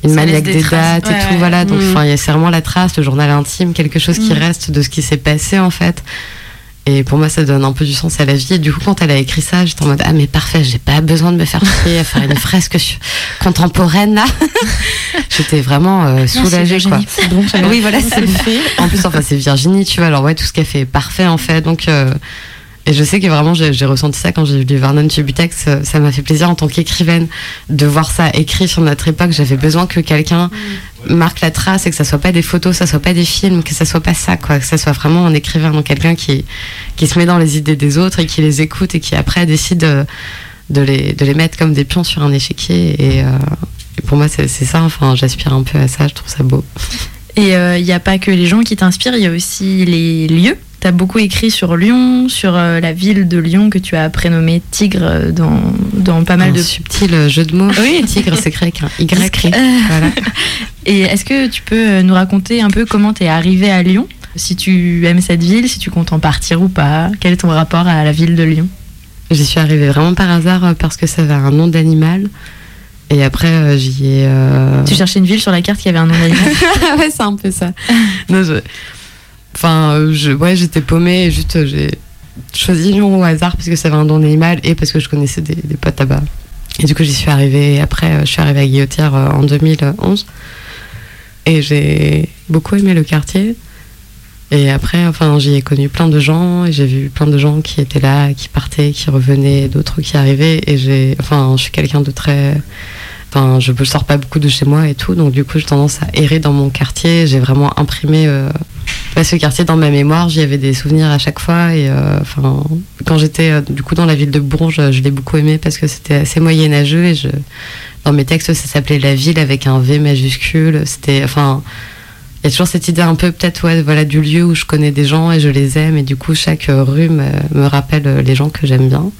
une maniaque des des, dates Ouais, et tout, ouais. voilà. Donc, Mhm. enfin, il y a- c'est vraiment la trace, le journal intime, quelque chose qui Mhm. reste de ce qui s'est passé, en fait. Et pour moi, ça donne un peu du sens à la vie. Et du coup, quand elle a écrit ça, j'étais en mode Ah, mais parfait, j'ai pas besoin de me faire chier à faire une fresque contemporaine là. [LAUGHS] j'étais vraiment euh, soulagée, quoi. C'est bon, Oui, voilà, c'est fait. En plus, enfin, c'est Virginie, tu vois. Alors, ouais, tout ce qu'elle fait est parfait, en fait. Donc, euh, et je sais que vraiment, j'ai ressenti ça quand j'ai lu Vernon Subutex. euh, Ça m'a fait plaisir en tant qu'écrivaine de voir ça écrit sur notre époque. J'avais besoin que quelqu'un marque la trace et que ça soit pas des photos, ça soit pas des films, que ça soit pas ça, quoi. Que ça soit vraiment un écrivain, donc quelqu'un qui, qui se met dans les idées des autres et qui les écoute et qui après décide de, les, de les mettre comme des pions sur un échiquier. Et, euh, pour moi, c'est ça. Enfin, j'aspire un peu à ça. Je trouve ça beau. Et il n'y a pas que les gens qui t'inspirent, il y a aussi les lieux. Tu as beaucoup écrit sur Lyon, sur euh, la ville de Lyon que tu as prénommée Tigre euh, dans, dans pas mal un de... subtil jeu de mots. Oui. [LAUGHS] Tigre, c'est avec un Y. Voilà. [LAUGHS] Et est-ce que tu peux euh, nous raconter un peu comment tu es arrivé à Lyon? Si tu aimes cette ville, si tu comptes en partir ou pas Quel est ton rapport à la ville de Lyon? J'y suis arrivée vraiment par hasard euh, parce que ça avait un nom d'animal. Et après, euh, j'y ai. euh, Tu cherchais une ville sur la carte qui avait un nom d'animal? [LAUGHS] Ouais, c'est un peu ça. Non, je- Enfin, euh, je... ouais, j'étais paumée et juste euh, j'ai choisi Lyon au hasard parce que ça avait un nom d'animal et parce que je connaissais des, des potes là-bas. Et du coup, j'y suis arrivée. Après, euh, je suis arrivée à Guillotière en 2011 et j'ai beaucoup aimé le quartier. Et après, enfin, j'y ai connu plein de gens et j'ai vu plein de gens qui étaient là, qui partaient, qui revenaient, d'autres qui arrivaient. Et j'ai, enfin, je suis quelqu'un de très Enfin, je ne sors pas beaucoup de chez moi et tout, donc du coup, j'ai tendance à errer dans mon quartier. J'ai vraiment imprimé euh, ouais, ce quartier dans ma mémoire. J'y avais des souvenirs à chaque fois. Et euh, enfin, quand j'étais euh, du coup dans la ville de Bourges, je l'ai beaucoup aimé parce que c'était assez moyenâgeux. Et je, dans mes textes, ça s'appelait la ville avec un V majuscule. C'était, enfin, il y a toujours cette idée un peu peut-être ouais, voilà du lieu où je connais des gens et je les aime et du coup chaque rue me, rappelle les gens que j'aime bien.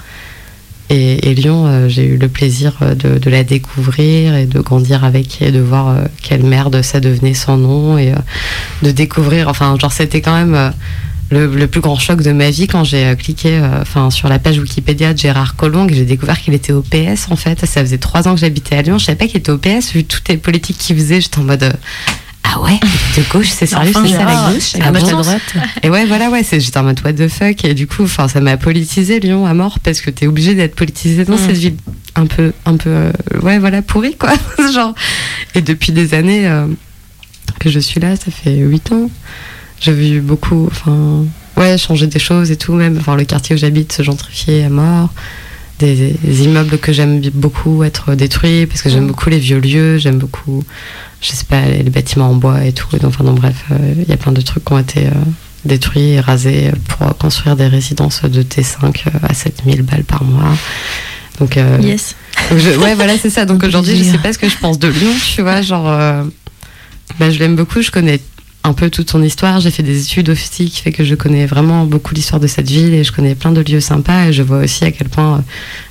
Et, Lyon, euh, j'ai eu le plaisir euh, de, la découvrir et de grandir avec et de voir euh, quelle merde ça devenait sans nom et de découvrir. Enfin, genre, c'était quand même le, le plus grand choc de ma vie quand j'ai cliqué sur la page Wikipédia de Gérard Collomb et j'ai découvert qu'il était au PS en fait. Ça faisait trois ans que j'habitais à Lyon. Je savais pas qu'il était au PS vu toutes les politiques qu'il faisait. J'étais en mode. Ah ouais, de gauche, c'est sérieux, Enfin, c'est ça la gauche Ah la bon droite. [LAUGHS] et ouais, voilà, ouais, c'est- j'étais en mode what the fuck. Et du coup, enfin, ça m'a politisé Lyon à mort parce que t'es obligé d'être politisé dans Mm. cette ville un peu, un peu, euh, ouais, voilà, pourrie, quoi. [LAUGHS] Genre. Et depuis des années euh, que je suis là, ça fait 8 ans, j'ai vu beaucoup, enfin, ouais, changer des choses et tout, même, enfin, le quartier où j'habite se gentrifier à mort. Des, des immeubles que j'aime beaucoup être détruits parce que j'aime beaucoup les vieux lieux, j'aime beaucoup, je sais pas, les, les bâtiments en bois et tout. Et donc, enfin, bref, euh, il y a plein de trucs qui ont été euh, détruits et rasés pour construire des résidences de T5 euh, à 7000 balles par mois. Donc, euh, Yes. donc je- ouais, voilà, c'est ça. [LAUGHS] Donc aujourd'hui, je sais pas ce que je pense de Lyon, tu vois. Genre, euh, bah, je l'aime beaucoup, je connais un peu toute son histoire. J'ai fait des études aussi qui fait que je connais vraiment beaucoup l'histoire de cette ville et je connais plein de lieux sympas. Et je vois aussi à quel point euh,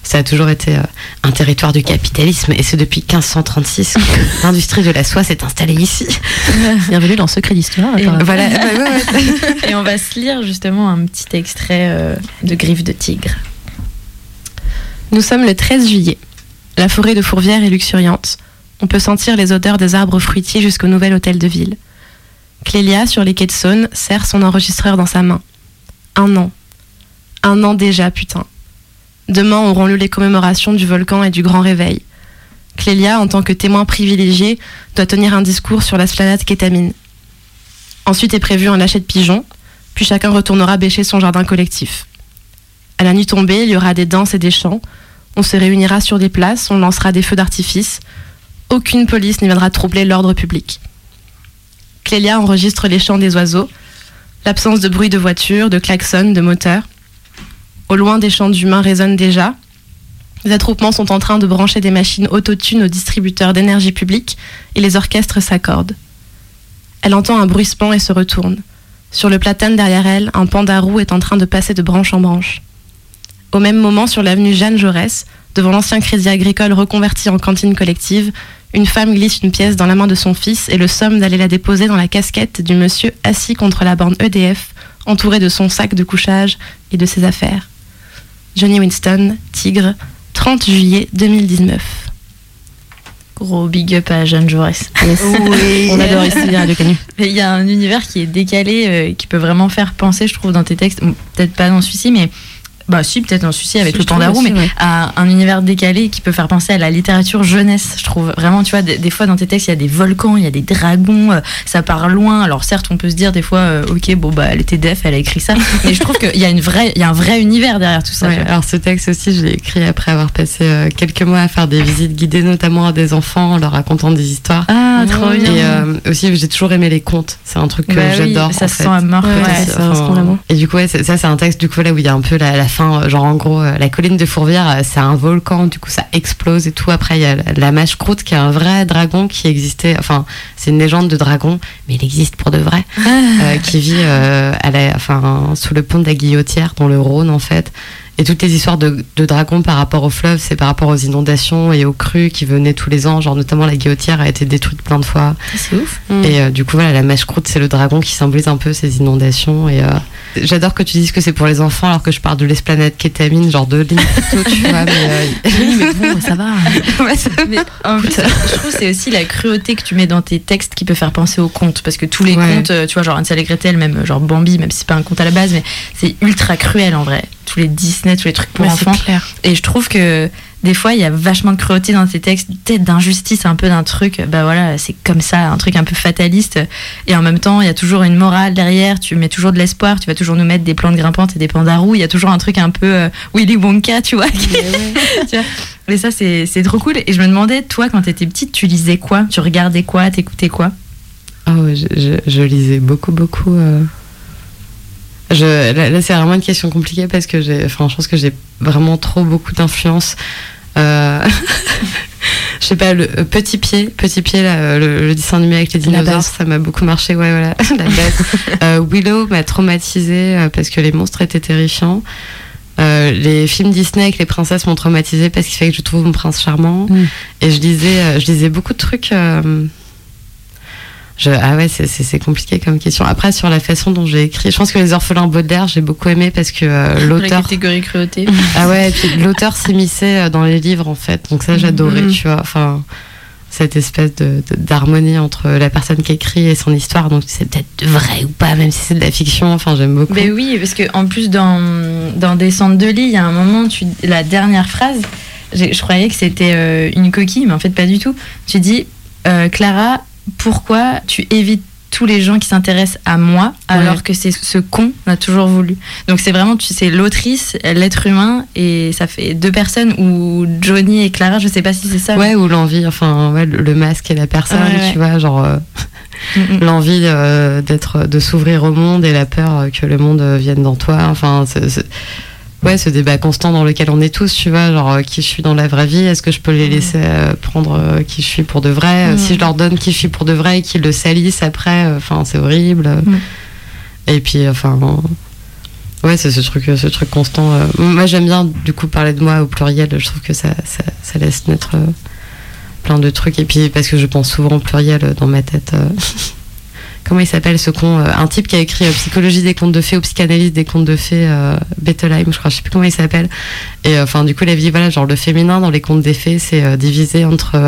ça a toujours été euh, un territoire du capitalisme. Et c'est depuis 1536 que [LAUGHS] l'industrie de la soie s'est installée ici. [LAUGHS] Bienvenue dans Secret d'Histoire. Voilà. [LAUGHS] Bah. Et on va se lire justement un petit extrait euh, de Griffe de Tigre. Nous sommes le 13 juillet. La forêt de Fourvière est luxuriante. On peut sentir les odeurs des arbres fruitiers jusqu'au nouvel hôtel de ville. Clélia, sur les quais de Saône, serre son enregistreur dans sa main. Un an. Un an déjà, putain. Demain auront lieu les commémorations du volcan et du grand réveil. Clélia, en tant que témoin privilégié, doit tenir un discours sur l'esplanade kétamine. Ensuite est prévu un lâcher de pigeons, puis chacun retournera bêcher son jardin collectif. À la nuit tombée, il y aura des danses et des chants. On se réunira sur des places, on lancera des feux d'artifice. Aucune police ne viendra troubler l'ordre public. Clélia enregistre les chants des oiseaux. L'absence de bruit de voiture, de klaxon, de moteur. Au loin, des chants d'humains résonnent déjà. Les attroupements sont en train de brancher des machines autotune aux distributeurs d'énergie publique et les orchestres s'accordent. Elle entend un bruissement et se retourne. Sur le platane derrière elle, un panda roux est en train de passer de branche en branche. Au même moment, sur l'avenue Jeanne Jaurès, devant l'ancien crédit agricole reconverti en cantine collective, une femme glisse une pièce dans la main de son fils et le somme d'aller la déposer dans la casquette du monsieur assis contre la borne EDF, entouré de son sac de couchage et de ses affaires. Johnny Winston, Tigre, 30 juillet 2019. Gros big up à Jeanne Jaurès. [LAUGHS] Oui. On adore ici. Mais il y a un univers qui est décalé, euh, qui peut vraiment faire penser, je trouve, dans tes textes, Bon, peut-être pas dans celui-ci, mais bah si, peut-être dans celui-ci avec Si, le pandarou, mais ouais. à un univers décalé qui peut faire penser à la littérature jeunesse, je trouve. Vraiment, tu vois, des, des fois dans tes textes, il y a des volcans, il y a des dragons, euh, ça part loin. Alors certes, on peut se dire des fois, euh, ok, bon bah elle était def, elle a écrit ça, [LAUGHS] mais je trouve qu'il y a une vraie, il y a un vrai univers derrière tout ça. Ouais, alors ce texte aussi, je l'ai écrit après avoir passé euh, quelques mois à faire des visites guidées, notamment à des enfants, en leur racontant des histoires. Ah, trop bien. Et euh, aussi, j'ai toujours aimé les contes. C'est un truc que Bah oui, j'adore. ça en se fait. sent à mort. Ouais, ça vraiment. Et du coup, ouais, ça, c'est un texte du coup là où il y a un peu la, la fin, euh, genre en gros, euh, la colline de Fourvière, euh, c'est un volcan, du coup ça explose et tout. Après, il y a la, la mâche croûte qui est un vrai dragon qui existait. Enfin, c'est une légende de dragon, mais il existe pour de vrai, euh, qui vit euh, à la, enfin, sous le pont de la Guillotière, dans le Rhône en fait. Et toutes les histoires de, de dragons par rapport au fleuve, c'est par rapport aux inondations et aux crues qui venaient tous les ans. Genre notamment la Guillotière a été détruite plein de fois. C'est ouf. Et euh, du coup, voilà, la mèche croûte, c'est le dragon qui symbolise un peu ces inondations. Et euh, j'adore que tu dises que c'est pour les enfants, alors que je parle de l'esplanade kétamine, genre de ligne plutôt, tu vois. Mais, euh, [LAUGHS] Oui, mais bon, ça va. [LAUGHS] ouais, ça- Mais en plus, je trouve que c'est aussi la cruauté que tu mets dans tes textes qui peut faire penser aux contes. Parce que tous les Ouais. contes, tu vois, genre Hansel et Gretel, même genre Bambi, même si c'est pas un conte à la base, mais c'est ultra cruel en vrai. Tous les Disney, tous les trucs pour enfants. clair. Et je trouve que des fois, il y a vachement de cruauté dans tes textes, peut-être d'injustice, un peu d'un truc, bah voilà, c'est comme ça, un truc un peu fataliste. Et en même temps, il y a toujours une morale derrière, tu mets toujours de l'espoir, tu vas toujours nous mettre des plantes grimpantes et des pandarous, il y a toujours un truc un peu euh, Willy Wonka, tu vois. Mais [LAUGHS] ça, c'est c'est trop cool. Et je me demandais, toi, quand t'étais petite, tu lisais quoi? Tu regardais quoi? T'écoutais quoi? Ah ouais, je, je- je lisais beaucoup, beaucoup. euh. Je, là, là, c'est vraiment une question compliquée parce que j'ai, enfin, je pense que j'ai vraiment trop beaucoup d'influence. Euh, [LAUGHS] je sais pas, le euh, petit pied, petit pied, là, euh, le, le dessin animé avec les dinosaures, ça m'a beaucoup marché, ouais, voilà, [LAUGHS] la base. [LAUGHS] Euh, Willow m'a traumatisée parce que les monstres étaient terrifiants. Les films Disney avec les princesses m'ont traumatisée parce qu'il fallait que je trouve mon prince charmant. Mm. Et je lisais, je lisais beaucoup de trucs. Je- ah ouais, c'est- compliqué comme question. Après, sur la façon dont j'ai écrit, je pense que les orphelins Baudelaire, j'ai beaucoup aimé parce que euh, La l'auteur. catégorie cruauté. [LAUGHS] Ah ouais, et puis l'auteur s'immisçait euh, dans les livres en fait. Donc ça, j'adorais, Mhm. tu vois. Enfin, cette espèce de de- d'harmonie entre la personne qui écrit et son histoire. Donc c'est peut-être vrai ou pas, même si c'est de la fiction. Enfin, j'aime beaucoup. Ben oui, parce que en plus dans, dans Descente de lit, il y a un moment, tu, la dernière phrase, je croyais que c'était euh, une coquille, mais en fait pas du tout. Tu dis, euh, Clara, pourquoi tu évites tous les gens qui s'intéressent à moi alors que c'est ce con a toujours voulu. Donc c'est vraiment, tu sais, l'autrice, l'être humain, et ça fait deux personnes ou Johnny et Clara, je sais pas si c'est ça. Ouais, ou l'envie, enfin, ouais, le, masque et la personne, Ouais, tu vois, genre euh, Mm, mm. l'envie euh, d'être, de s'ouvrir au monde et la peur que le monde vienne dans toi. Enfin, c'est- ouais, ce débat constant dans lequel on est tous, tu vois, genre euh, qui je suis dans la vraie vie, est-ce que je peux les laisser euh, prendre euh, qui je suis pour de vrai Mm. Si je leur donne qui je suis pour de vrai et qu'ils le salissent après, enfin, c'est horrible. Mm. Et puis, enfin. Ouais, c'est ce truc, ce truc constant. Moi, j'aime bien, du coup, parler de moi au pluriel. Je trouve que ça, ça, ça laisse naître plein de trucs. Et puis, parce que je pense souvent au pluriel dans ma tête. Comment il s'appelle ce con euh, Un type qui a écrit euh, Psychologie des contes de fées ou Psychanalyse des contes de fées, euh, Bettelheim, je crois, je sais plus comment il s'appelle. Et enfin, du coup, la vie, voilà, genre le féminin dans les contes des fées, c'est divisé entre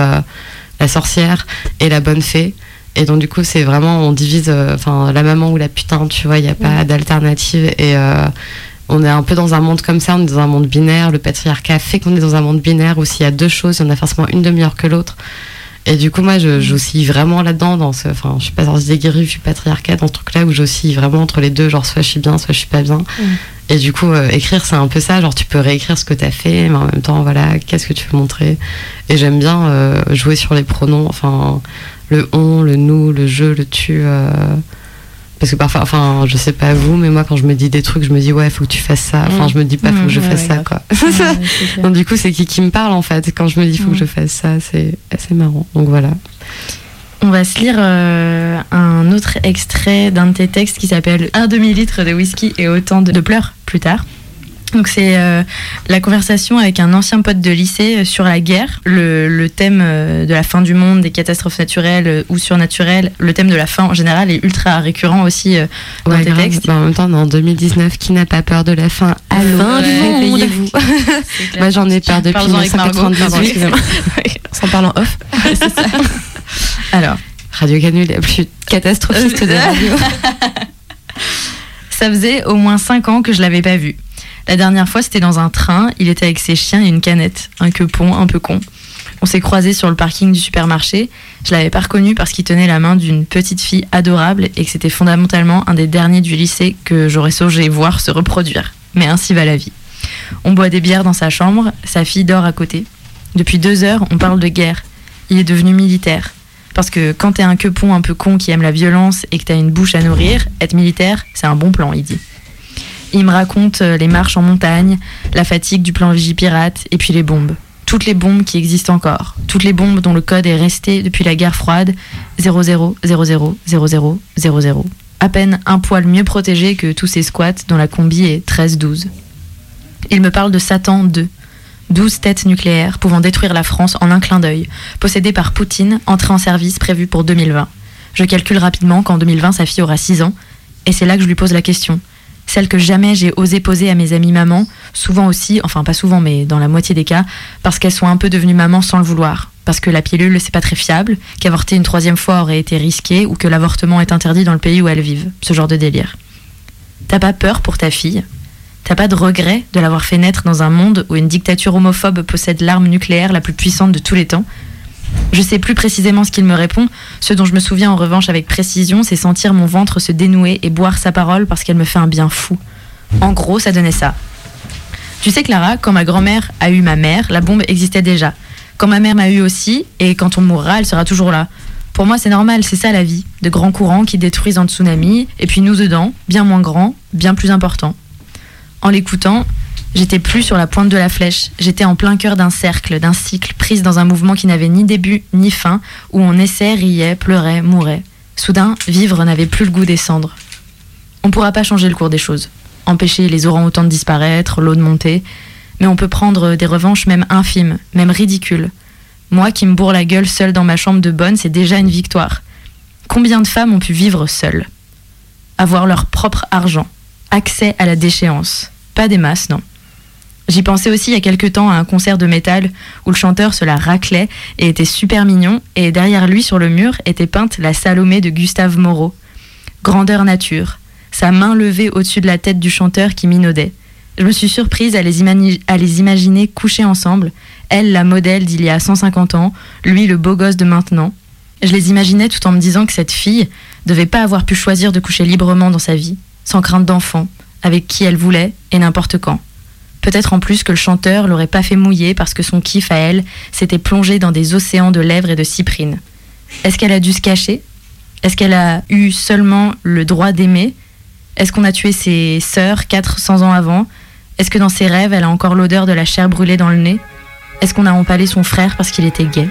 la sorcière et la bonne fée. Et donc, du coup, c'est vraiment, on divise, enfin, la maman ou la putain, tu vois, il n'y a pas d'alternative. Et on est un peu dans un monde comme ça, on est dans un monde binaire. Le patriarcat fait qu'on est dans un monde binaire où s'il y a deux choses, il y en a forcément une de meilleure que l'autre. Et du coup, moi, je- j'oscille vraiment là-dedans, dans ce, enfin, je suis pas sortie des griffes du patriarcat, dans ce truc-là où j'oscille vraiment entre les deux, genre soit je suis bien, soit je suis pas bien. Et du coup, euh, écrire, c'est un peu ça, genre tu peux réécrire ce que t'as fait, mais en même temps, voilà, qu'est-ce que tu veux montrer Et j'aime bien euh, jouer sur les pronoms, enfin, le on, le nous, le je, le tu. euh, Parce que parfois, enfin, je sais pas vous, mais moi, quand je me dis des trucs, je me dis, ouais, faut que tu fasses ça. Enfin, Mm. je me dis pas, faut que je Mm, fasse ça, quoi. [LAUGHS] Donc, du coup, c'est qui qui me parle, en fait. Quand je me dis, faut Mm. que je fasse ça, c'est assez marrant. Donc, voilà. On va se lire euh, un autre extrait d'un de tes textes qui s'appelle Un demi-litre de whisky et autant de, de pleurs plus tard. Donc c'est euh, la conversation avec un ancien pote de lycée euh, sur la guerre, le, le thème euh, de la fin du monde, des catastrophes naturelles ou surnaturelles, le thème de la fin en général est ultra récurrent aussi euh, dans Ouais, tes grave. textes. Bah, en même temps, en 2019, qui n'a pas peur de la fin? Allô, Fin du monde. réveillez-vous. [LAUGHS] Moi, j'en ai peur depuis Parlons avec Margot. 1998. Pardon, excusez-moi. On s'en parle en off. C'est ça. [LAUGHS] Alors, Radio Canu, la plus catastrophiste de [LAUGHS] radio. Ça faisait au moins 5 ans que je l'avais pas vu. La dernière fois, c'était dans un train. Il était avec ses chiens et une canette. Un quepon, un peu con. On s'est croisés sur le parking du supermarché. Je l'avais pas reconnu parce qu'il tenait la main d'une petite fille adorable et que c'était fondamentalement un des derniers du lycée que j'aurais songé voir se reproduire. Mais ainsi va la vie. On boit des bières dans sa chambre. Sa fille dort à côté. Depuis deux heures, on parle de guerre. Il est devenu militaire. Parce que quand t'es un quepon un peu con qui aime la violence et que t'as une bouche à nourrir, être militaire, c'est un bon plan, il dit. Il me raconte euh, les marches en montagne, la fatigue du plan Vigipirate et puis les bombes. Toutes les bombes qui existent encore. Toutes les bombes dont le code est resté depuis la guerre froide 00000000. À peine un poil mieux protégé que tous ces squats dont la combi est 13-12. Il me parle de Satan 2. 12 têtes nucléaires pouvant détruire la France en un clin d'œil, possédées par Poutine, entrée en service prévue pour 2020. Je calcule rapidement qu'en 2020, sa fille aura 6 ans, et c'est là que je lui pose la question. Celle que jamais j'ai osé poser à mes amies mamans, souvent aussi, enfin pas souvent, mais dans la moitié des cas, parce qu'elles sont un peu devenues mamans sans le vouloir. Parce que la pilule, c'est pas très fiable, qu'avorter une troisième fois aurait été risqué, ou que l'avortement est interdit dans le pays où elles vivent. Ce genre de délire. T'as pas peur pour ta fille? T'as pas de regret de l'avoir fait naître dans un monde où une dictature homophobe possède l'arme nucléaire la plus puissante de tous les temps? Je sais plus précisément ce qu'il me répond. Ce dont je me souviens en revanche avec précision, c'est sentir mon ventre se dénouer et boire sa parole parce qu'elle me fait un bien fou. En gros, ça donnait ça. Tu sais, Clara, quand ma grand-mère a eu ma mère, la bombe existait déjà. Quand ma mère m'a eu aussi, et quand on mourra, elle sera toujours là. Pour moi, c'est normal, c'est ça la vie. De grands courants qui détruisent en tsunami, et puis nous dedans, bien moins grands, bien plus importants. En l'écoutant, j'étais plus sur la pointe de la flèche. J'étais en plein cœur d'un cercle, d'un cycle, prise dans un mouvement qui n'avait ni début ni fin, où on naissait, riait, pleurait, mourait. Soudain, vivre n'avait plus le goût des cendres. On pourra pas changer le cours des choses, empêcher les orang-outans de disparaître, l'eau de monter, mais on peut prendre des revanches même infimes, même ridicules. Moi qui me bourre la gueule seule dans ma chambre de bonne, c'est déjà une victoire. Combien de femmes ont pu vivre seules? Avoir leur propre argent, accès à la déchéance. Pas des masses, non. J'y pensais aussi il y a quelque temps à un concert de métal où le chanteur se la raclait et était super mignon, et derrière lui sur le mur était peinte la Salomé de Gustave Moreau. Grandeur nature, sa main levée au-dessus de la tête du chanteur qui minaudait. Je me suis surprise à les, à les imaginer couchés ensemble, elle la modèle d'il y a 150 ans, lui le beau gosse de maintenant. Je les imaginais tout en me disant que cette fille devait pas avoir pu choisir de coucher librement dans sa vie, sans crainte d'enfant, avec qui elle voulait et n'importe quand. Peut-être en plus que le chanteur l'aurait pas fait mouiller parce que son kiff à elle s'était plongé dans des océans de lèvres et de cyprine. Est-ce qu'elle a dû se cacher? Est-ce qu'elle a eu seulement le droit d'aimer? Est-ce qu'on a tué ses sœurs 400 ans avant? Est-ce que dans ses rêves, elle a encore l'odeur de la chair brûlée dans le nez? Est-ce qu'on a empalé son frère parce qu'il était gay?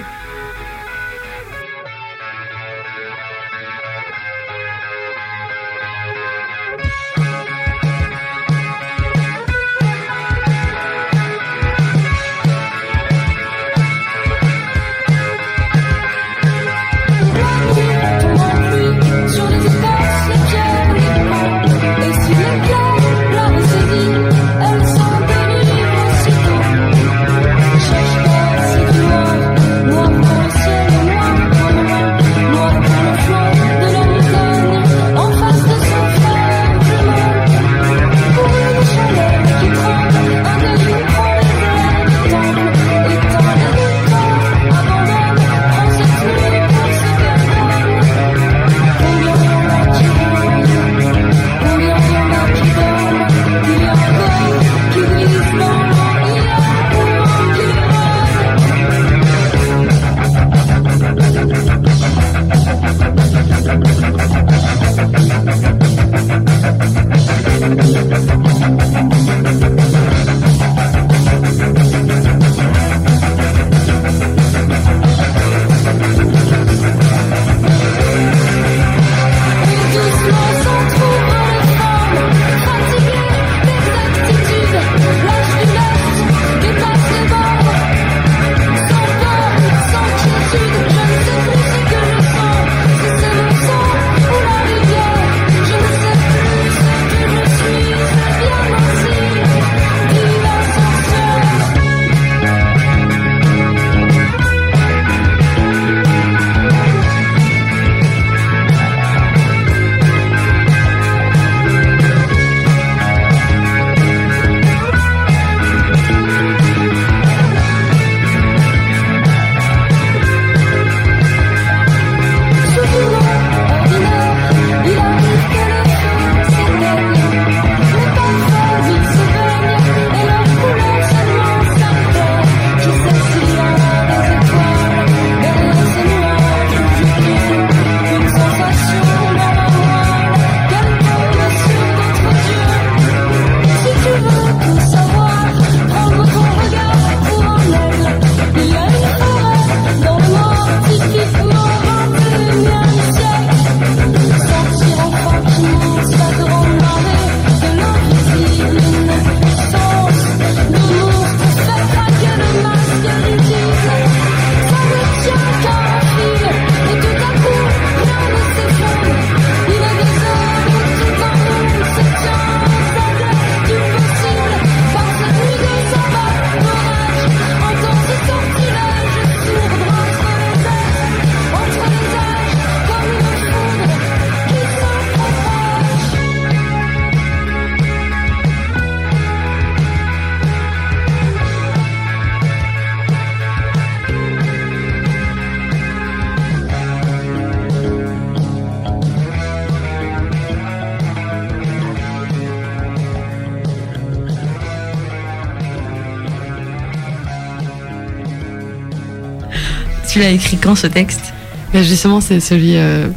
Tu l'as écrit quand ce texte? Justement, c'est celui euh,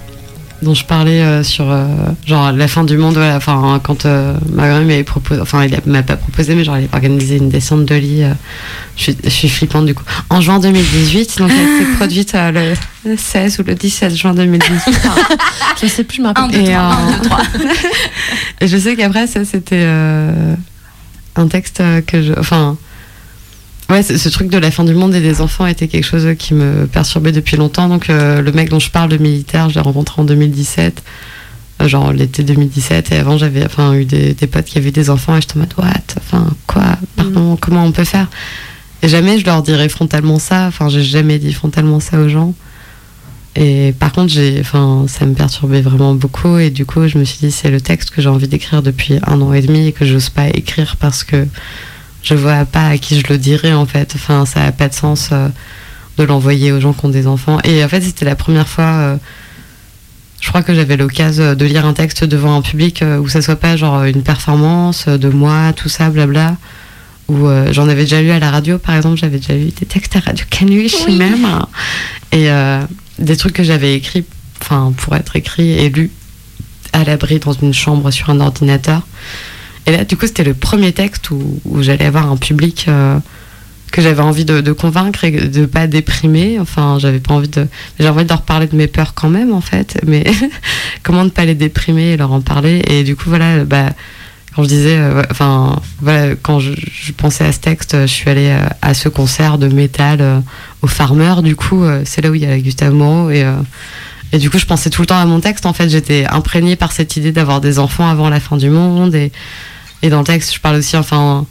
dont je parlais euh, sur euh, genre la fin du monde. voilà, Enfin, quand euh, ma grand m'avait proposé, enfin, il m'a pas proposé, mais genre, il avait organisé une descente de lit. euh, je, suis, je suis flippante du coup. En juin 2018, donc elle s'est produite euh, le, le 16 ou le 17 juin 2018. [LAUGHS] Je sais plus, je me rappelle. Un, deux, Et, trois, euh, un, deux, trois. [LAUGHS] Et je sais qu'après, ça, c'était euh, un texte que je. Enfin. Ouais, ce truc de la fin du monde et des enfants était quelque chose qui me perturbait depuis longtemps. Donc, euh, le mec dont je parle, le militaire, je l'ai rencontré en 2017, euh, genre l'été 2017. Et avant, j'avais enfin, eu des, des potes qui avaient des enfants et j'étais en mode, what? Enfin, quoi? Pardon, comment on peut faire? Et jamais je leur dirais frontalement ça. Enfin, j'ai jamais dit frontalement ça aux gens. Et par contre, j'ai, enfin, ça me perturbait vraiment beaucoup. Et du coup, je me suis dit, c'est le texte que j'ai envie d'écrire depuis un an et demi et que j'ose pas écrire parce que je vois pas à qui je le dirais en fait. Enfin, ça a pas de sens euh, de l'envoyer aux gens qui ont des enfants. Et en fait, c'était la première fois. euh, je crois que j'avais l'occasion de lire un texte devant un public euh, où ça soit pas genre une performance de moi, tout ça, blabla. Où euh, j'en avais déjà lu à la radio, par exemple, j'avais déjà lu des textes à Radio Canuche même. Et des trucs que j'avais écrits, enfin, pour être écrits et lus à l'abri dans une chambre sur un ordinateur. Et là, du coup, c'était le premier texte où, j'allais avoir un public euh, que j'avais envie de, convaincre et de pas déprimer. Enfin, j'avais pas envie de. J'ai envie de leur parler de mes peurs quand même, en fait. Mais [LAUGHS] comment ne pas les déprimer et leur en parler? Et du coup, voilà, bah, quand je disais. euh, Enfin, voilà, quand je, pensais à ce texte, je suis allée euh, à ce concert de métal au Farmer. Du coup, c'est là où il y a Gustave Moreau et. et du coup, je pensais tout le temps à mon texte. En fait, j'étais imprégnée par cette idée d'avoir des enfants avant la fin du monde. Et, et dans le texte, je parle aussi, enfin,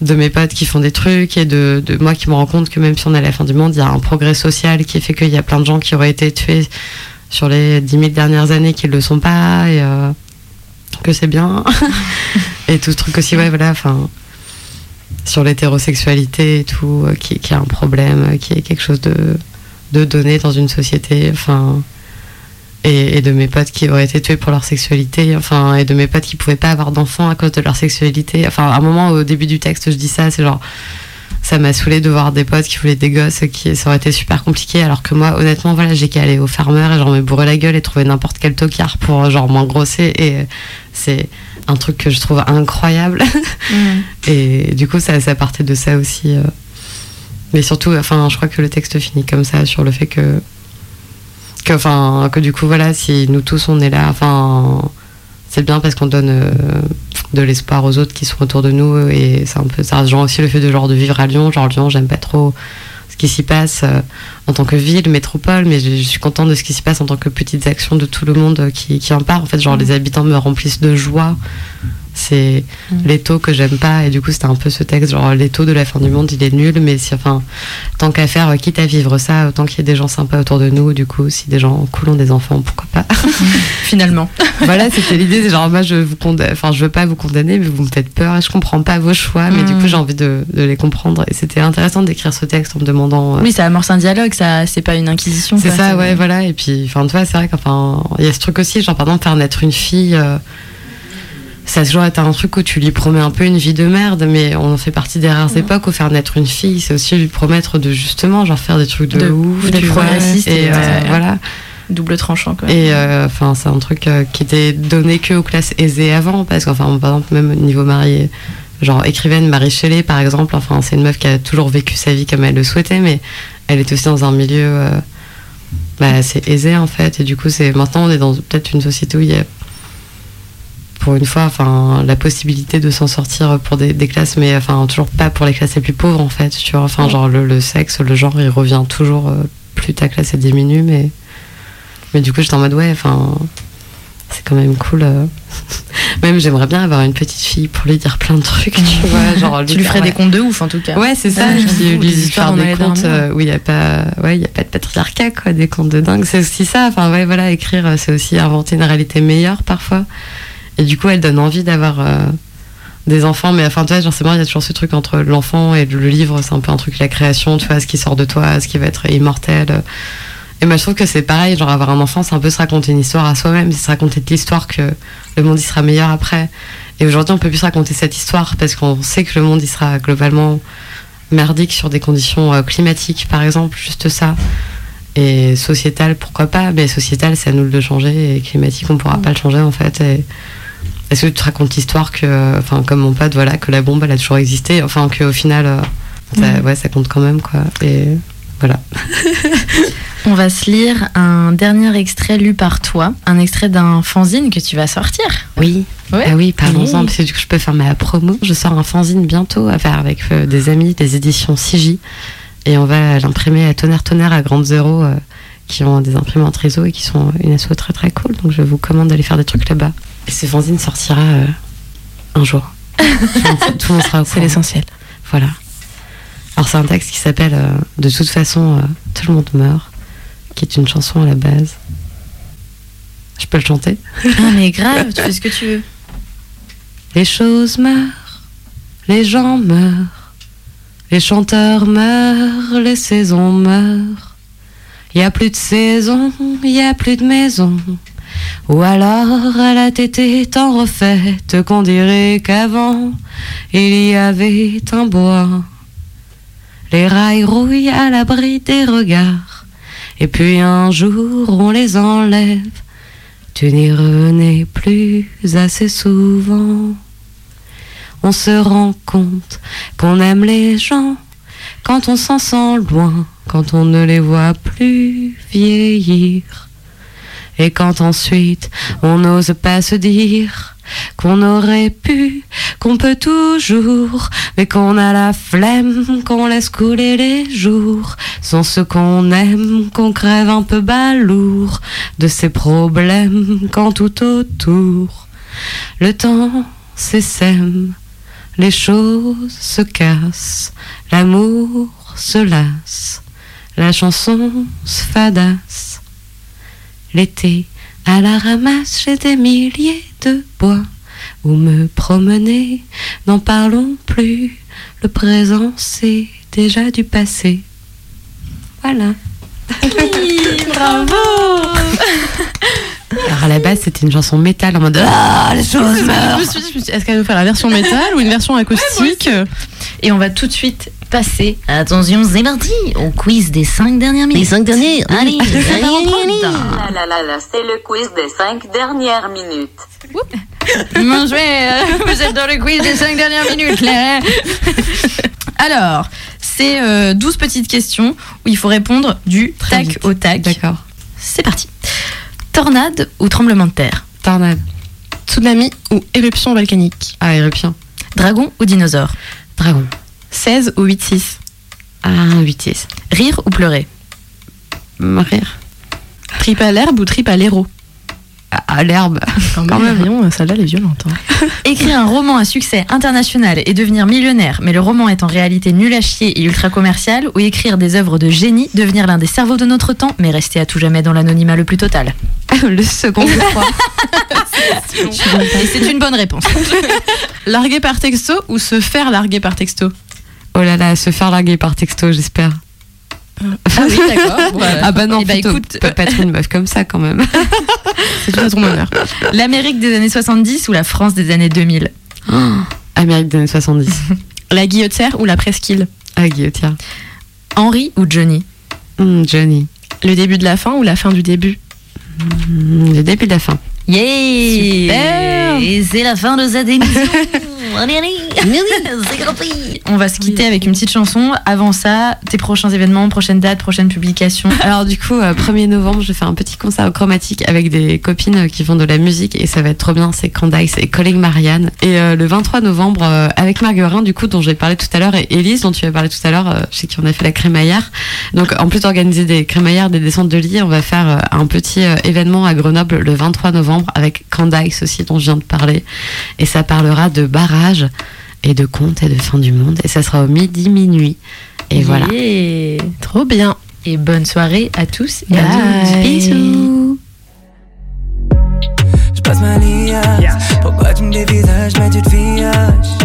de mes potes qui font des trucs et de, de moi qui me rends compte que même si on est à la fin du monde, il y a un progrès social qui fait qu'il y a plein de gens qui auraient été tués sur les 10 000 dernières années qui ne le sont pas et euh, que c'est bien. [LAUGHS] et tout ce truc aussi, ouais, voilà, enfin, sur l'hétérosexualité et tout, euh, qui, qui est un problème, euh, qui est quelque chose de, de donné dans une société, enfin. Et, et de mes potes qui auraient été tués pour leur sexualité, enfin, et de mes potes qui pouvaient pas avoir d'enfants à cause de leur sexualité. Enfin, à un moment, au début du texte, je dis ça, c'est genre, ça m'a saoulé de voir des potes qui voulaient des gosses, qui, ça aurait été super compliqué, alors que moi, honnêtement, voilà, j'ai qu'à aller au farmer et genre me bourrer la gueule et trouver n'importe quel tocard pour genre m'engrosser, et c'est un truc que je trouve incroyable. [LAUGHS] Et du coup, ça, ça partait de ça aussi. euh. Mais surtout, enfin, je crois que le texte finit comme ça, sur le fait que. Que, enfin, que du coup, voilà, si nous tous on est là, enfin, c'est bien parce qu'on donne euh, de l'espoir aux autres qui sont autour de nous. Et c'est un peu ça. Genre aussi le fait de, genre, de vivre à Lyon. Genre, Lyon, j'aime pas trop ce qui s'y passe euh, en tant que ville, métropole, mais je, je suis contente de ce qui s'y passe en tant que petites actions de tout le monde euh, qui, qui en part. En fait, genre, les habitants me remplissent de joie. C'est l'étau que j'aime pas et du coup c'était un peu ce texte genre l'étau de la fin du monde il est nul mais si enfin tant qu'à faire euh, quitte à vivre ça autant qu'il y ait des gens sympas autour de nous du coup si des gens cool ont des enfants pourquoi pas [LAUGHS] Finalement. [LAUGHS] voilà c'était l'idée c'est genre moi je vous condamne enfin je veux pas vous condamner mais vous me faites peur et je comprends pas vos choix mais du Mm. coup j'ai envie de, de les comprendre et c'était intéressant d'écrire ce texte en me demandant euh, Oui, ça amorce un dialogue, ça, c'est pas une inquisition. c'est ça, ouais, voilà. Et puis, enfin, tu vois, c'est vrai qu'enfin, il y a ce truc aussi, genre, par exemple, faire naître une fille, euh, ça a toujours été un truc où tu lui promets un peu une vie de merde, mais on fait partie des rares époques où faire naître une fille, c'est aussi lui promettre de justement, genre, faire des trucs de, De- ouf, tu vois. progressiste Et et, euh, voilà. Double tranchant, quoi. Et euh, enfin, c'est un truc euh, qui était donné que aux classes aisées avant, parce qu'enfin, par exemple, même au niveau marié, genre écrivaine Marie Shelley, par exemple, enfin, c'est une meuf qui a toujours vécu sa vie comme elle le souhaitait, mais elle est aussi dans un milieu bah, assez aisé en fait, et du coup, c'est maintenant on est dans peut-être une société où il y a pour une fois, enfin, la possibilité de s'en sortir pour des, des classes, mais enfin, toujours pas pour les classes les plus pauvres en fait, tu vois. Enfin, genre le, le sexe, le genre, il revient toujours, euh, plus ta classe elle diminue, mais mais du coup, j'étais en mode, ouais, enfin, c'est quand même cool. euh. [LAUGHS] Même, j'aimerais bien avoir une petite fille pour lui dire plein de trucs, tu vois. Genre, tu lui ferais des contes de ouf, en tout cas. Ouais, c'est ça. J'avoue, lui, faire des contes euh, où il n'y a pas, ouais, il y a pas de patriarcat, quoi, des contes de dingue. C'est aussi ça. Enfin, ouais, voilà, écrire, euh, c'est aussi inventer une réalité meilleure parfois. Et du coup, elle donne envie d'avoir euh, des enfants. Mais enfin, tu vois, genre, c'est marrant, il y a toujours ce truc entre l'enfant et le livre. C'est un peu un truc, la création, tu vois, ce qui sort de toi, ce qui va être immortel. Et moi, je trouve que c'est pareil, genre, avoir un enfant, c'est un peu se raconter une histoire à soi-même, c'est se raconter de l'histoire que le monde, il sera meilleur après. Et aujourd'hui, on peut plus se raconter cette histoire parce qu'on sait que le monde, il sera globalement merdique sur des conditions euh, climatiques, par exemple, juste ça. Et sociétal, pourquoi pas Mais sociétal, c'est à nous de le changer. Et climatique, on pourra pas le changer en fait. Et est-ce que tu te racontes l'histoire que, enfin, comme mon pote, voilà, que la bombe, elle a toujours existé. Enfin, qu'au final, euh, ça, ouais, ça compte quand même, quoi. Et voilà. [LAUGHS] On va se lire un dernier extrait lu par toi, un extrait d'un fanzine que tu vas sortir. Oui. Ouais. Ah oui, parlons-en, Oui. parce que du coup, je peux faire ma promo. Je sors un fanzine bientôt à faire avec euh, des amis des éditions CJ. Et on va l'imprimer à Tonnerre Tonnerre à Grande Zéro, euh, qui ont des imprimantes réseau et qui sont une asso très très cool. Donc je vous commande d'aller faire des trucs là-bas. Et ce fanzine sortira euh, un jour. [LAUGHS] Tout le monde- sera au C'est l'essentiel. Voilà. Alors c'est un texte qui s'appelle euh, De toute façon, euh, tout le monde meurt, qui est une chanson à la base. Je peux le chanter Ah mais grave, tu fais ce que tu veux. Les choses meurent, les gens meurent, les chanteurs meurent, les saisons meurent. Y a plus de saison, y a plus de maison. Ou alors elle a été tant refaite qu'on dirait qu'avant il y avait un bois. Les rails rouillent à l'abri des regards. Et puis un jour on les enlève. Tu n'y renais plus assez souvent. On se rend compte qu'on aime les gens quand on s'en sent loin, quand on ne les voit plus vieillir. Et quand ensuite on n'ose pas se dire qu'on aurait pu, qu'on peut toujours, mais qu'on a la flemme, qu'on laisse couler les jours, sans ce qu'on aime, qu'on crève un peu balourd de ses problèmes quand tout autour le temps s'essaime, les choses se cassent, l'amour se lasse, la chanson se fadasse. L'été, à la ramasse, j'ai des milliers de bois où me promener. N'en parlons plus, le présent c'est déjà du passé. Voilà. bravo [LAUGHS] Alors à la base, c'était une chanson métal en mode Ah, les choses Je meurent je me suis dit, est-ce qu'elle va faire la version métal ou une version acoustique Et on va tout de suite passer, attention c'est parti, au quiz des 5 dernières minutes. Les 5 dernières Allez, allez, allez, allez. Là, là, là, là, c'est le quiz des cinq dernières minutes. Bien joué, euh, vous êtes dans le quiz des 5 dernières minutes là. Alors, c'est euh, 12 petites questions où il faut répondre du Très tac vite. au tac. D'accord. C'est parti. Tornade ou tremblement de terre Tornade. Tsunami ou éruption volcanique Ah, éruption. Dragon ou dinosaure Dragon. 16 ou 8-6 Ah, 8 Rire ou pleurer Rire. Trip à l'herbe ou trip à l'héros à l'herbe. [LAUGHS] Quand Quand même, celle-là, elle est violente. hein. Écrire un roman à succès international et devenir millionnaire, mais le roman est en réalité nul à chier et ultra commercial, ou écrire des œuvres de génie, devenir l'un des cerveaux de notre temps, mais rester à tout jamais dans l'anonymat le plus total. [LAUGHS] le second, je crois. [LAUGHS] Et c'est une bonne réponse. Larguer par texto ou se faire larguer par texto? Oh là là, se faire larguer par texto, j'espère. Ah oui, d'accord. [LAUGHS] Ah bah non, Eh bah, plutôt, écoute, peut pas être une meuf comme ça quand même. [LAUGHS] C'est à ton honneur. L'Amérique des années 70 ou la France des années 2000 [GASPS] Amérique des années 70. [LAUGHS] La guillotière ou la presqu'île? Ah, guillotière. Henry ou Johnny? Hmm, Johnny. Le début de la fin ou la fin du début? Hmm, le début de la fin. Yeah c'est la fin de cette émission [LAUGHS] On va se quitter avec une petite chanson. Avant ça, tes prochains événements, prochaines dates, prochaines publications. [LAUGHS] Alors du coup, euh, 1er novembre, je fais un petit concert au chromatique avec des copines euh, qui font de la musique et ça va être trop bien. C'est Candice et Colling Marianne. Et euh, le 23 novembre, euh, avec Marguerin, du coup, dont j'ai parlé tout à l'heure, et Elise, dont tu as parlé tout à l'heure, euh, chez qui on a fait la crémaillère. Donc en plus d'organiser des crémaillères, des descentes de lit, on va faire euh, un petit euh, événement à Grenoble le 23 novembre avec Candice aussi, dont je viens de parler. Et ça parlera de et de contes et de fin du monde. Et ça sera au midi, minuit. Et voilà. Trop bien. Et bonne soirée à tous et à Bye. toutes. Bisous Je passe ma liasse. Pourquoi tu me dévisages, mais tu te fiaches?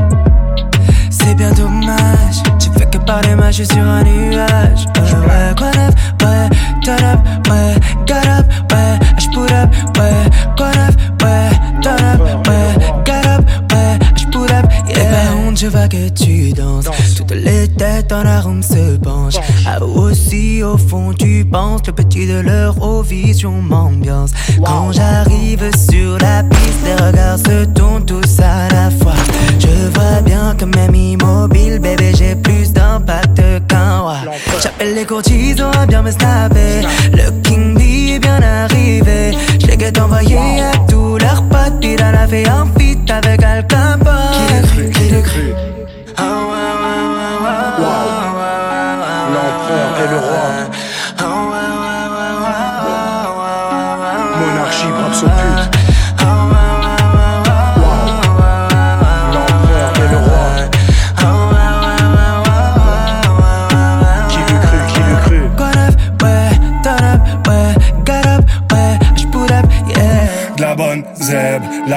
C'est bien dommage. Tu fais que parler, moi je suis sur un nuage. Ouais, ouais, what up, ouais, turn up, ouais, got up, ouais, je put up, ouais, what up, ouais, turn up, ouais, got up, ouais, je vois que tu danses. Toutes les têtes dans la room se penchent. Ah, aussi au fond tu penses, le petit de l'Eurovision m'ambiance. Quand j'arrive sur la piste, les regards se tournent tous à la fois. Je vois bien que même immobile, bébé, j'ai plus d'impact qu'un roi. J'appelle les courtisans à bien me snapper. Le King est bien arrivé. Je les guette envoyé à tous leurs potes. Puis il en a fait feat avec Al Capone. Qui l'eût cru, qui l'eut cru.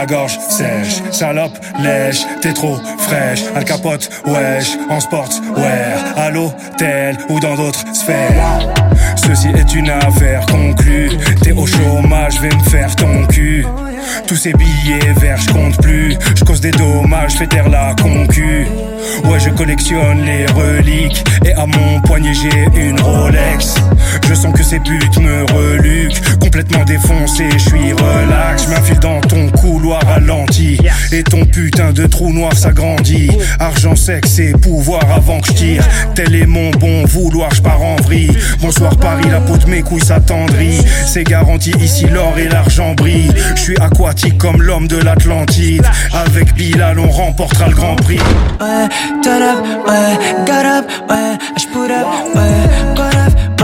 Gorge sèche, salope, lèche, t'es trop fraîche, Al capote, wesh, en sportswear, à l'hôtel ou dans d'autres sphères. Ceci est une affaire conclue, t'es au chômage, vais me faire ton cul. Tous ces billets verts, je compte plus, je cause des dommages, fais taire la concu. Ouais, je collectionne les reliques, et à mon poignet j'ai une Rolex. Je sens que ces putes me reluquent, complètement défoncé, je suis relax. Je m'infile dans ton couloir ralenti, et ton putain de trou noir s'agrandit. Argent, sexe et pouvoir avant que je tire. Tel est mon bon vouloir, je pars en vrille. Bonsoir Paris, la peau de mes couilles s'attendrit. C'est garanti, ici l'or et l'argent brillent. Je suis aquatique comme l'homme de l'Atlantide. Avec Bilal, on remportera le grand prix. Ouais, Turn up, uh, got up, uh, I should put up, uh, got up.